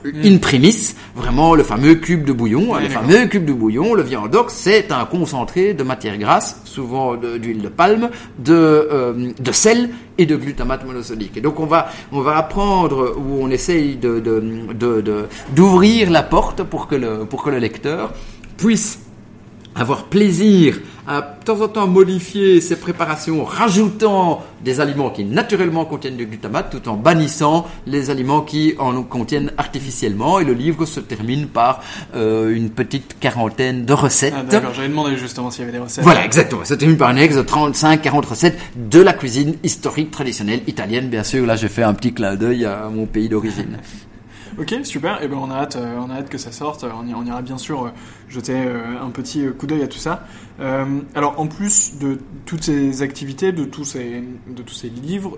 in premis, vraiment le fameux cube de bouillon. le fameux cube de bouillon, le viandox, c'est un concentré de matière grasse, souvent d'huile de, palme, de, euh, de sel et de glutamate monosodique. Et donc on va, on va apprendre où on essaye de, d'ouvrir la porte pour que le, pour que le lecteur puisse avoir plaisir à de temps en temps modifier ses préparations, rajoutant des aliments qui naturellement contiennent du glutamate, tout en bannissant les aliments qui en contiennent artificiellement. Et le livre se termine par euh, une petite quarantaine de recettes. Ah, D'accord, j'avais demandé justement s'il y avait des recettes. Voilà, exactement. Se termine par un ex de 35-40 recettes de la cuisine historique, traditionnelle, italienne, bien sûr. Là, j'ai fait un petit clin d'œil à mon pays d'origine. Ok, super. Et eh ben on a hâte, euh, on a hâte que ça sorte. On, ira bien sûr euh, jeter euh, un petit coup d'œil à tout ça. alors en plus de toutes ces activités, de tous ces, de tous ces livres,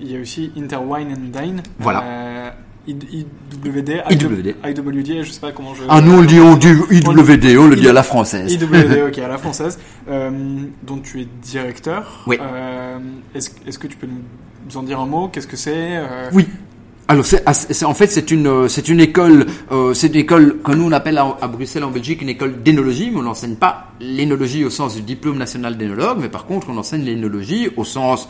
il y a aussi Interwine and Dine. Voilà. IWD, IWD, IWD, je sais pas comment je. Ah nous on le dit on dit IWD, on le dit à la française. IWD, ok, à la française. dont tu es directeur. Oui. est-ce, est-ce que tu peux nous en dire un mot? Qu'est-ce que c'est? Oui. Alors, c'est, en fait, c'est une, euh, c'est une école, euh, c'est une école que nous on appelle à, Bruxelles en Belgique une école d'énologie, mais on n'enseigne pas l'énologie au sens du diplôme national d'énologue, mais par contre on enseigne l'énologie au sens,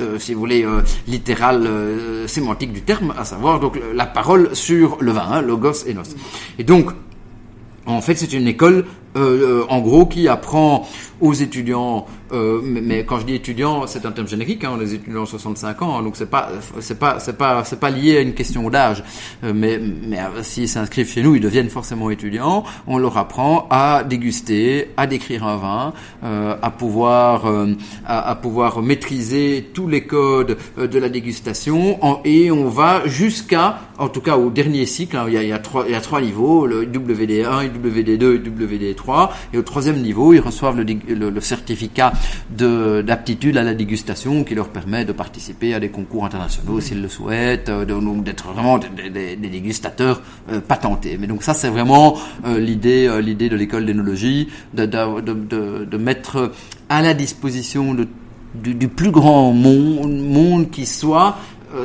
euh, si vous voulez, littéral, sémantique du terme, à savoir donc la parole sur le vin, hein, logos et nos. Et donc, en fait, c'est une école euh, en gros, qui apprend aux étudiants, euh, mais, mais quand je dis étudiants, c'est un terme générique, hein, les étudiants 65 ans, hein, donc c'est pas, c'est pas, c'est pas, c'est pas lié à une question d'âge. Euh, mais, mais euh, s'ils s'inscrivent chez nous, ils deviennent forcément étudiants. On leur apprend à déguster, à décrire un vin, euh, à pouvoir, euh, à, à, pouvoir maîtriser tous les codes euh, de la dégustation, et on va jusqu'à, en tout cas au dernier cycle, hein, il, y a, il, y a trois, il y a trois niveaux, le WD1, WD2 et WD3, et au troisième niveau, ils reçoivent le, certificat d'aptitude à la dégustation qui leur permet de participer à des concours internationaux s'ils le souhaitent, euh, d'être vraiment des, dégustateurs euh, patentés. Mais donc ça, c'est vraiment euh, l'idée de l'école d'énologie, de, mettre à la disposition du, plus grand monde, qui soit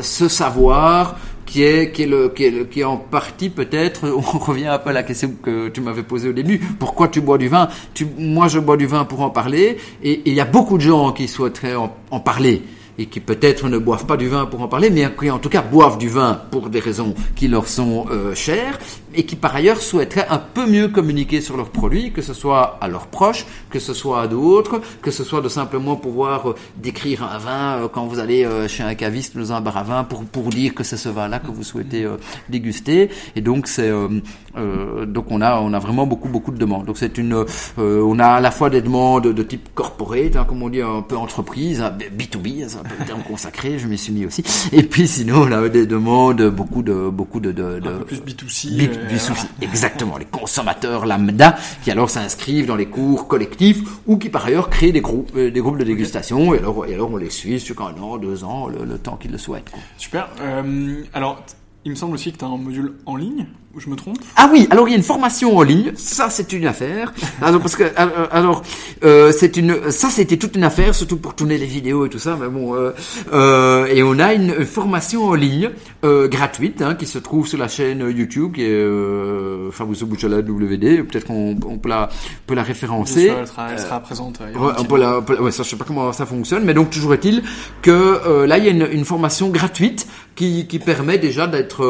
ce savoir qui est qui est le qui est, le, qui est en partie peut-être on revient un peu à la question que tu m'avais posée au début. Pourquoi tu bois du vin? Tu moi je bois du vin pour en parler et il y a beaucoup de gens qui souhaiteraient en, parler et qui peut-être ne boivent pas du vin pour en parler, mais qui en tout cas boivent du vin pour des raisons qui leur sont euh, chères, et qui par ailleurs souhaiteraient un peu mieux communiquer sur leurs produits, que ce soit à leurs proches, que ce soit à d'autres, que ce soit de simplement pouvoir euh, décrire un vin euh, quand vous allez euh, chez un caviste dans un bar à vin pour, pour dire que c'est ce vin-là que vous souhaitez euh, déguster. Et donc c'est euh, donc on a on a vraiment beaucoup beaucoup de demandes. Donc c'est une on a à la fois des demandes de type corporate, hein, comme on dit un peu entreprise, hein, B2B, c'est un peu le terme consacré, je m'y suis mis aussi. Et puis sinon on a des demandes beaucoup de beaucoup de, de, de un peu plus B2C. B, B2C, exactement, les consommateurs lambda qui alors s'inscrivent dans les cours collectifs ou qui par ailleurs créent des groupes euh, des groupes de dégustation et alors et alors on les suit sur un an, deux ans, le, temps qu'ils le souhaitent. Super. Euh, alors il me semble aussi que tu as un module en ligne, je me trompe? Ah oui, alors il y a une formation en ligne, ça c'est une affaire. Alors parce que alors euh, c'est une ça c'était toute une affaire, surtout pour tourner les vidéos et tout ça. Mais bon, euh, euh, et on a une, formation en ligne euh, gratuite hein, qui se trouve sur la chaîne YouTube qui est euh, Fabrice Bouchala WD. Peut-être qu'on on peut la peut la référencer. Elle sera, elle sera présente. Ouais, on peut la, on peut, ouais, ça, je sais pas comment ça fonctionne, mais donc toujours est-il que euh, là il y a une, une formation gratuite qui, qui permet déjà d'être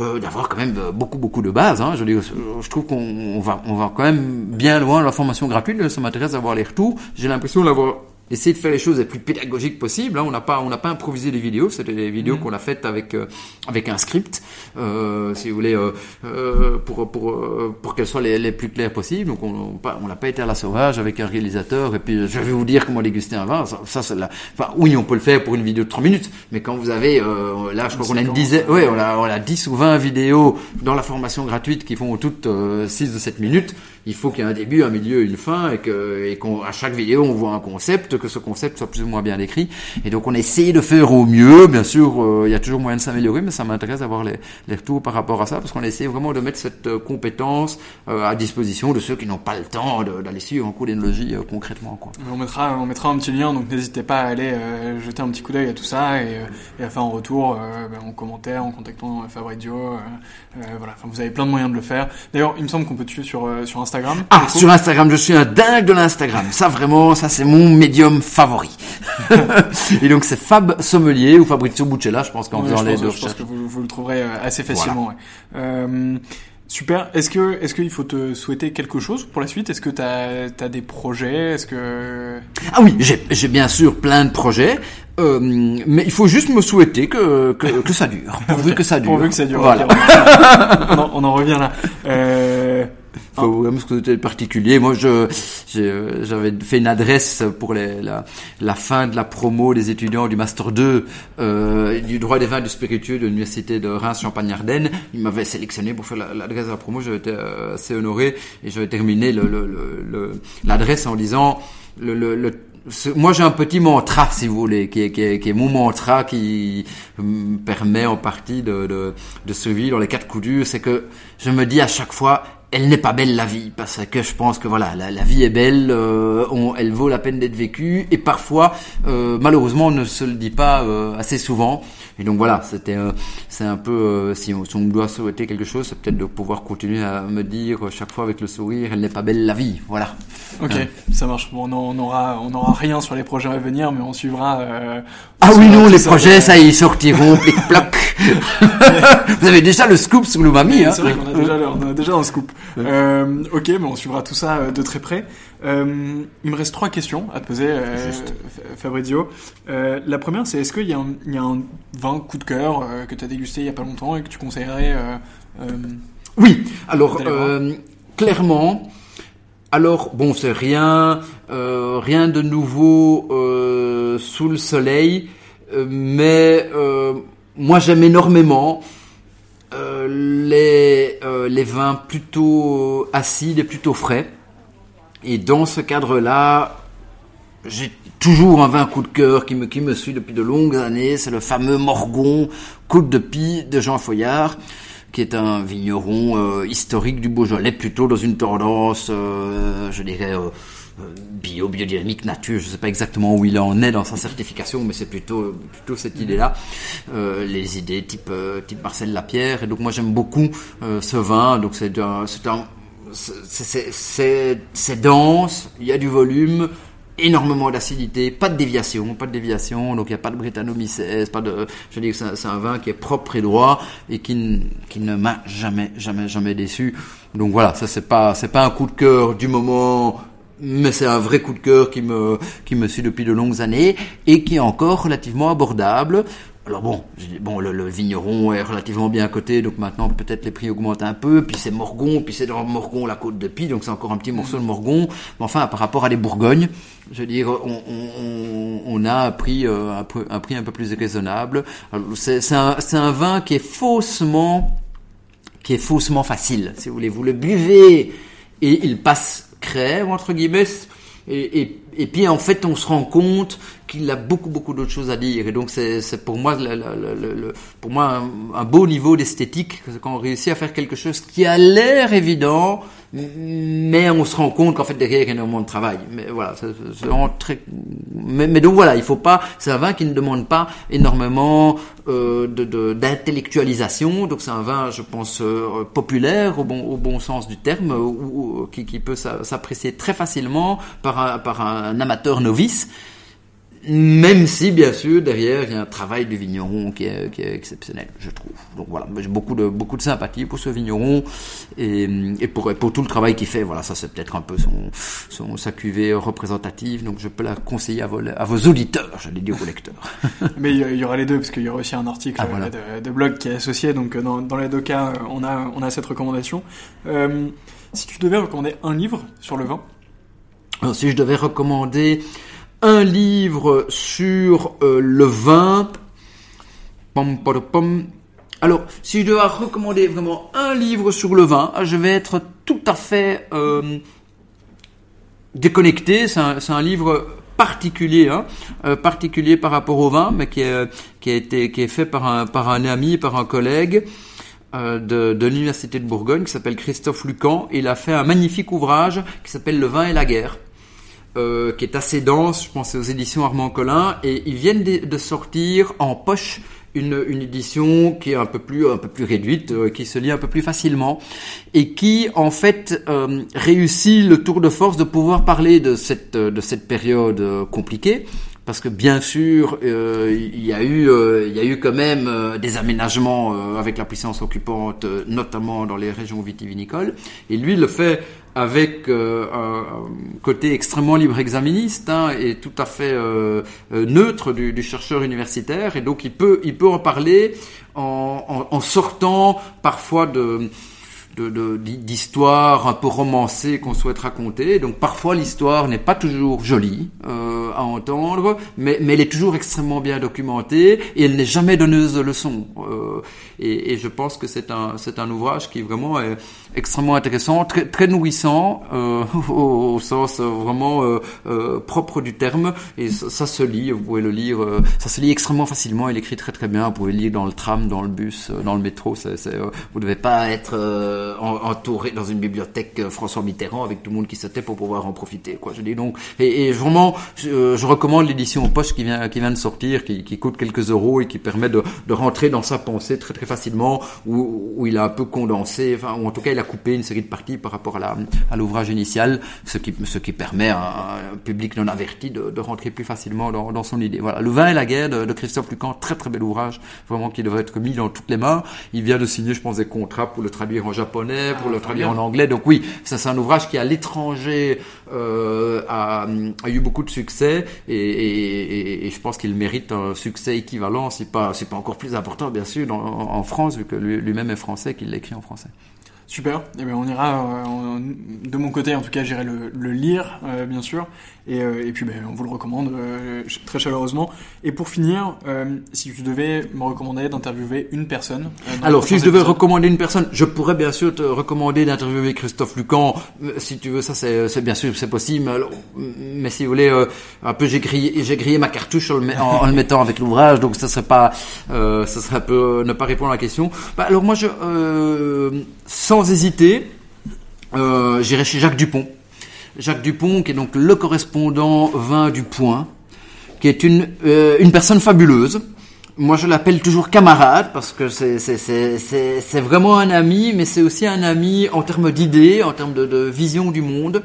euh, d'avoir quand même beaucoup beaucoup de bases. Hein. Je, dis, je trouve qu'on va on va quand même bien loin la formation gratuite. Ça m'intéresse d'avoir les retours. J'ai l'impression d'avoir essayer de faire les choses les plus pédagogiques possibles. Hein. On n'a pas, on n'a pas improvisé les vidéos. C'était des vidéos mmh. qu'on a faites avec euh, avec un script, euh, si vous voulez, euh, euh pour pour euh, pour qu'elles soient les, les, plus claires possibles. Donc on on n'a pas été à la sauvage avec un réalisateur et puis je vais vous dire comment déguster un vin. Ça, ça c'est la... enfin oui, on peut le faire pour une vidéo de 3 minutes, mais quand vous avez euh, là, je crois qu'on a une dizaine, ouais, on a on a 10 ou 20 vidéos dans la formation gratuite qui font toutes 6 ou 7 minutes. Il faut qu'il y ait un début, un milieu, une fin et que et qu'à chaque vidéo on voit un concept que ce concept soit plus ou moins bien décrit. Et donc on essaie de faire au mieux. Bien sûr, euh, il y a toujours moyen de s'améliorer, mais ça m'intéresse d'avoir les, les, retours par rapport à ça, parce qu'on essaie vraiment de mettre cette euh, compétence euh, à disposition de ceux qui n'ont pas le temps d'aller suivre un cours d'énologie euh, concrètement. Quoi. On mettra, on mettra un petit lien, donc n'hésitez pas à aller jeter un petit coup d'œil à tout ça et, et, à faire un retour ben, en commentaire, en contactant Fabrizio. voilà, enfin, vous avez plein de moyens de le faire. D'ailleurs, il me semble qu'on peut te suivre sur, sur Instagram. Ah, sur Instagram, je suis un dingue de l'Instagram. Ça vraiment, ça c'est mon médium favori. et donc c'est Fab Sommelier ou Fabrizio Buccella, je pense qu'en faisant les deux Je pense que vous, vous le trouverez assez facilement. Voilà. Ouais. Euh, super. Est-ce que est-ce qu'il faut te souhaiter quelque chose pour la suite? Est-ce que tu as, as, des projets? Est-ce que Ah oui, j'ai bien sûr plein de projets. Euh, mais il faut juste me souhaiter que, que, que ça dure. Pourvu que ça dure. Pourvu que ça dure. Voilà. Okay, on, en, on, en, revient là. Euh... Faut vraiment que c'était particulier. Moi, je j'avais fait une adresse pour les, la, la fin de la promo des étudiants du master 2 euh, du droit des vins du spiritueux de l'université de Reims Champagne-Ardenne. Ils m'avaient sélectionné pour faire l'adresse de la promo. J'avais été euh, assez honoré et j'avais terminé l'adresse en disant le, le, le moi j'ai un petit mantra si vous voulez qui est, qui est, qui est mon mantra qui me permet en partie de, de, de survivre dans les quatre coups durs c'est que je me dis à chaque fois elle n'est pas belle la vie parce que je pense que voilà la, la vie est belle euh, on, elle vaut la peine d'être vécue et parfois euh, malheureusement on ne se le dit pas euh, assez souvent. Et donc voilà c'était c'est un peu si on, si, on, doit souhaiter quelque chose c'est peut-être de pouvoir continuer à me dire chaque fois avec le sourire elle n'est pas belle la vie voilà. Ok hein. ça marche. Bon, on aura on aura rien sur les projets à venir mais on suivra ah oui non les projets ça y sortiront plic ploc vous avez déjà le scoop sur l'umami hein. c'est vrai qu'on a déjà on a déjà un scoop Euh, ok, bon, on suivra tout ça euh, de très près. Euh, il me reste trois questions à te poser, euh, Fabrizio. La première, c'est est-ce qu'il y, a un- il y a un vin coup de cœur que tu as dégusté il y a pas longtemps et que tu conseillerais Oui, alors clairement, alors bon, c'est rien, rien de nouveau sous le soleil, mais moi j'aime énormément euh, les euh, les vins plutôt acides et plutôt frais. Et dans ce cadre-là, j'ai toujours un vin coup de cœur qui me, suit depuis de longues années. C'est le fameux Morgon Côte de Pie de Jean Foyard, qui est un vigneron euh, historique du Beaujolais, plutôt dans une tendance, je dirais, bio, biodynamique, nature. Je ne sais pas exactement où il en est dans sa certification, mais c'est plutôt, plutôt cette idée-là. Euh, les idées type, euh, type Marcel Lapierre. Et donc moi j'aime beaucoup euh, ce vin. Donc c'est un, c'est dense, il y a du volume, énormément d'acidité, pas de déviation, pas de déviation, donc il n'y a pas de Brettanomyces, pas de, je veux dire, c'est un- vin qui est propre et droit et qui, qui ne m'a jamais, jamais, jamais déçu. Donc voilà, ça c'est pas, c'est pas un coup de cœur du moment, mais c'est un vrai coup de cœur qui me, qui me suit depuis de longues années et qui est encore relativement abordable. Alors bon, bon, le, le vigneron est relativement bien coté, donc maintenant peut-être les prix augmentent un peu. Puis c'est Morgon, puis c'est dans Morgon la côte de Pie, donc c'est encore un petit morceau de Morgon. Mais enfin, par rapport à les Bourgognes, je veux dire, on, on, on- a un prix, euh, un, peu- un prix un peu plus raisonnable. C'est un, un vin qui est faussement qui est faussement facile, si vous voulez. Vous le buvez et il passe crème, entre guillemets. Et, et, et puis en fait, on se rend compte qu'il a beaucoup beaucoup d'autres choses à dire. Et donc c'est pour moi pour moi un, beau niveau d'esthétique quand on réussit à faire quelque chose qui a l'air évident, mais on se rend compte qu'en fait derrière il y a énormément de travail. Mais voilà, c'est très. Mais, donc voilà, il faut pas. C'est un vin qui ne demande pas énormément euh, d'intellectualisation. donc c'est un vin, je pense, euh, populaire au bon sens du terme, ou, qui, peut s'a- s'apprécier très facilement par un amateur novice. Même si, bien sûr, derrière, il y a un travail du vigneron qui est, qui est exceptionnel, je trouve. Donc voilà, j'ai beaucoup de, beaucoup de sympathie pour ce vigneron et, et pour, pour tout le travail qu'il fait. Voilà, ça c'est peut-être un peu son, son, sa cuvée représentative, donc je peux la conseiller à vos, à vos auditeurs, j'allais dire aux lecteurs. Mais il y, aura les deux, parce qu'il y aura aussi un article Ah, voilà. euh, de, de blog qui est associé, donc euh, dans, dans les deux cas, euh, on a, on a cette recommandation. Euh, si tu devais recommander un livre sur le vin, Si je devais recommander un livre sur euh, le vin, pom, pom, alors si je devais recommander vraiment un livre sur le vin, ah, je vais être tout à fait euh, déconnecté. C'est un, livre particulier, hein, euh, particulier par rapport au vin, mais qui est, a été qui est fait par un par un ami, par un collègue de l'université de Bourgogne qui s'appelle Christophe Lucan. Il a fait un magnifique ouvrage qui s'appelle Le vin et la guerre. Euh, qui est assez dense, je pense aux éditions Armand Collin, et ils viennent de, sortir en poche une, une édition qui est un peu plus un peu plus réduite, euh, qui se lit un peu plus facilement, et qui en fait euh, réussit le tour de force de pouvoir parler de cette de cette période euh, compliquée. Parce que bien sûr, euh, il y a eu, euh, y a eu quand même euh, des aménagements avec la puissance occupante, notamment dans les régions vitivinicoles. Et lui le fait avec un, côté extrêmement libre exaministe hein, et tout à fait neutre du, chercheur universitaire. Et donc il peut, il peut en parler en, sortant parfois de d'histoires un peu romancées qu'on souhaite raconter. Donc parfois l'histoire n'est pas toujours jolie à entendre, mais, mais elle est toujours extrêmement bien documentée et elle n'est jamais donneuse de leçons. Euh, et, je pense que c'est un c'est un ouvrage qui vraiment est extrêmement intéressant, très très nourrissant euh, au, sens euh, vraiment propre du terme. Et ça, se lit, vous pouvez le lire, ça se lit extrêmement facilement. Il écrit très très bien. Vous pouvez le lire dans le tram, dans le bus, dans le métro. Vous devez pas être en- entouré dans une bibliothèque François Mitterrand avec tout le monde qui se tait pour pouvoir en profiter. Quoi. Je dis donc, et, vraiment, je, je recommande l'édition poche qui vient, qui vient de sortir, qui, qui coûte quelques euros et qui permet de, de rentrer dans sa pensée très très facilement, où, où il a un peu condensé, enfin, ou en tout cas il a coupé une série de parties par rapport à la à l'ouvrage initial, ce qui ce qui permet à un public non averti de, de rentrer plus facilement dans, dans son idée. Voilà, Le vin et la guerre de, de Christophe Lucan, très très bel ouvrage, vraiment qui devrait être mis dans toutes les mains. Il vient de signer, je pense, des contrats pour le traduire en japonais, pour Ah, le très traduire bien. en anglais. Donc oui, ça c'est un ouvrage qui à l'étranger euh, a, a eu beaucoup de succès et, je pense qu'il mérite un succès équivalent, si pas, pas encore plus important bien sûr, en, France, vu que lui- lui-même est français, qu'il l'écrit en français. Super. Eh bien, on ira. euh, de mon côté, en tout cas, j'irai le, le lire, euh, bien sûr. Et, euh, et puis, ben, on vous le recommande euh, très chaleureusement. Et pour finir, euh, si tu devais me recommander d'interviewer une personne. Alors, si je devais recommander une personne, je pourrais bien sûr te recommander d'interviewer Christophe Lucan. Si tu veux, ça c'est bien sûr, c'est possible. Mais alors, Mais si vous voulez, euh, un peu, j'ai grillé, j'ai grillé ma cartouche en le, met- en- en le mettant avec l'ouvrage, donc ça serait pas, euh, ça serait un peu ne pas répondre à la question. Bah, alors moi, je, euh, sans hésiter, euh, j'irai chez Jacques Dupont. Jacques Dupont, qui est donc le correspondant vin du Point, qui est une, euh, une personne fabuleuse. Moi, je l'appelle toujours camarade parce que c'est vraiment un ami, mais c'est aussi un ami en termes d'idées, en termes de, vision du monde.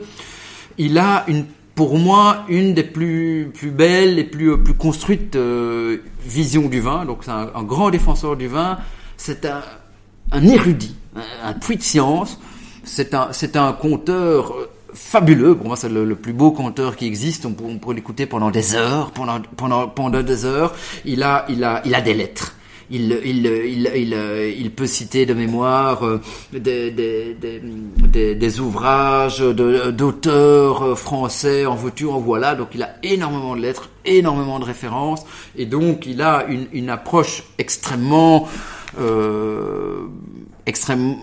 Il a une, pour moi, une des plus, plus belles et plus, plus construites euh, visions du vin. Donc, c'est un, grand défenseur du vin. C'est un, un érudit, un, un puits de science. C'est un, c'est un conteur euh, fabuleux. Pour moi, c'est le, plus beau conteur qui existe. On, peut- l'écouter pendant des heures, pendant, pendant, pendant des heures. Il a, il a, il a des lettres. Il, il, il, il, il peut citer de mémoire euh, des, des, des, des, ouvrages d'auteurs euh, français en veux-tu, en voilà. Donc il a énormément de lettres, énormément de références. Et donc il a une, une approche extrêmement... Euh, extrêmement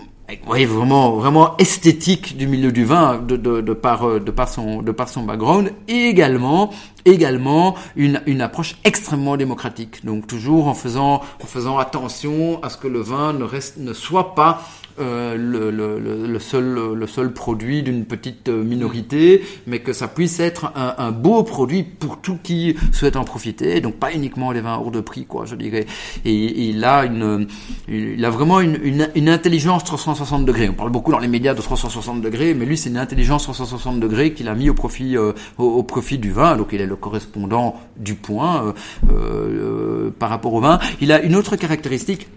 oui, vraiment, vraiment esthétique du milieu du vin, de, de, de par, euh, de par son, de par son background, et également, également une, une approche extrêmement démocratique. Donc toujours en faisant, en faisant attention à ce que le vin ne reste, ne soit pas euh, le, le, le, seul, le seul produit d'une petite euh, minorité, mais que ça puisse être un, un beau produit pour tout qui souhaite en profiter. Donc pas uniquement les vins hors de prix, quoi, je dirais. Et, et il a une, il a vraiment une, une, une intelligence 360 degrés. On parle beaucoup dans les médias de 360 degrés, mais lui c'est une intelligence 360 degrés qu'il a mis au profit, euh, au, profit du vin. Donc il est le correspondant du point euh, par rapport au vin. Il a une autre caractéristique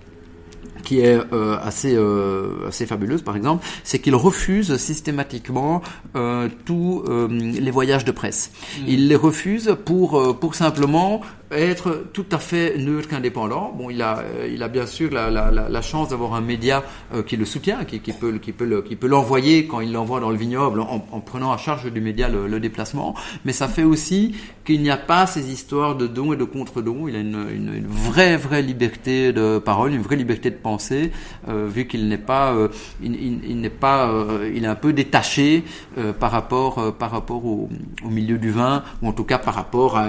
qui est euh, assez euh, assez fabuleuse par exemple, c'est qu'il refuse systématiquement euh, tous euh, les voyages de presse. Il les refuse pour euh, pour simplement être tout à fait neutre qu'indépendant. Bon, il a euh, il a bien sûr la, la, la, chance d'avoir un média euh, qui le soutient, qui, qui peut qui peut qui peut l'envoyer quand il l'envoie dans le vignoble en, en prenant à charge du média le, le déplacement. Mais ça fait aussi qu'il n'y a pas ces histoires de dons et de contre-dons. Il a une, une, une vraie vraie liberté de parole, une vraie liberté de pensée, euh, vu qu'il n'est pas euh, il, il, n'est pas euh, il est un peu détaché euh, par rapport par rapport au, au milieu du vin ou en tout cas par rapport à,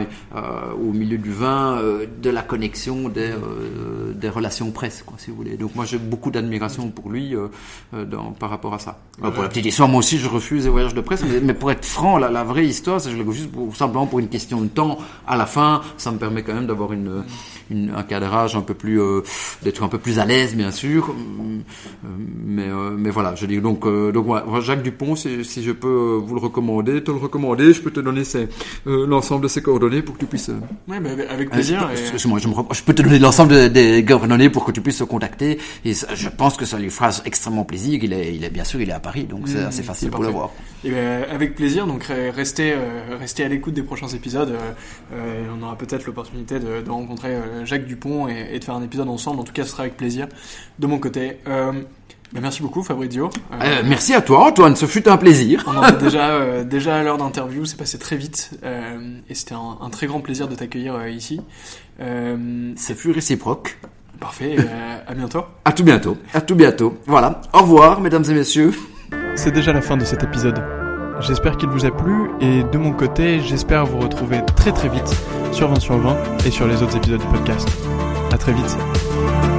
au milieu du vin euh, de la connexion des euh, des relations presse quoi si vous voulez. Donc moi j'ai beaucoup d'admiration pour lui euh, dans, par rapport à ça. Euh, pour la petite histoire, moi aussi je refuse les voyages de presse, mais, mais pour être franc, la, la vraie histoire, c'est que je le pour, simplement pour une question de temps. À la fin, ça me permet quand même d'avoir une, une, un cadrage un peu plus, euh, d'être un peu plus à l'aise, bien sûr. Euh, Mais, euh, mais voilà, je dis donc, donc Jacques Dupont, si, si je peux vous le recommander, te le recommander, je peux te donner l'ensemble de ses coordonnées pour que tu puisses. Ouais, bah, avec plaisir. et- excuse-moi, je, me je peux te donner l'ensemble de- des coordonnées pour que tu puisses se contacter. Et ça- je pense que ça lui fera extrêmement plaisir. Il est, il est bien sûr, il est à Paris, donc c'est Mmh, assez facile pour le voir. Eh ben, avec plaisir, donc re- restez, restez à l'écoute des prochains épisodes. Euh, on aura peut-être l'opportunité de, de rencontrer Jacques Dupont et, et de faire un épisode ensemble. En tout cas, ce sera avec plaisir de mon côté. Euh, ben, merci beaucoup, Fabrizio. Euh, Euh, merci à toi, Antoine. Ce fut un plaisir. on en est déjà, euh, déjà à l'heure d'interview, c'est passé très vite euh, et c'était un, un très grand plaisir de t'accueillir euh, ici. Euh, Ce fut réciproque. parfait, euh, à bientôt. À tout bientôt. À tout bientôt. Voilà. Au revoir, mesdames et messieurs. C'est déjà la fin de cet épisode. J'espère qu'il vous a plu et de mon côté, j'espère vous retrouver très très vite sur 20 sur 20 et sur les autres épisodes du podcast. À très vite.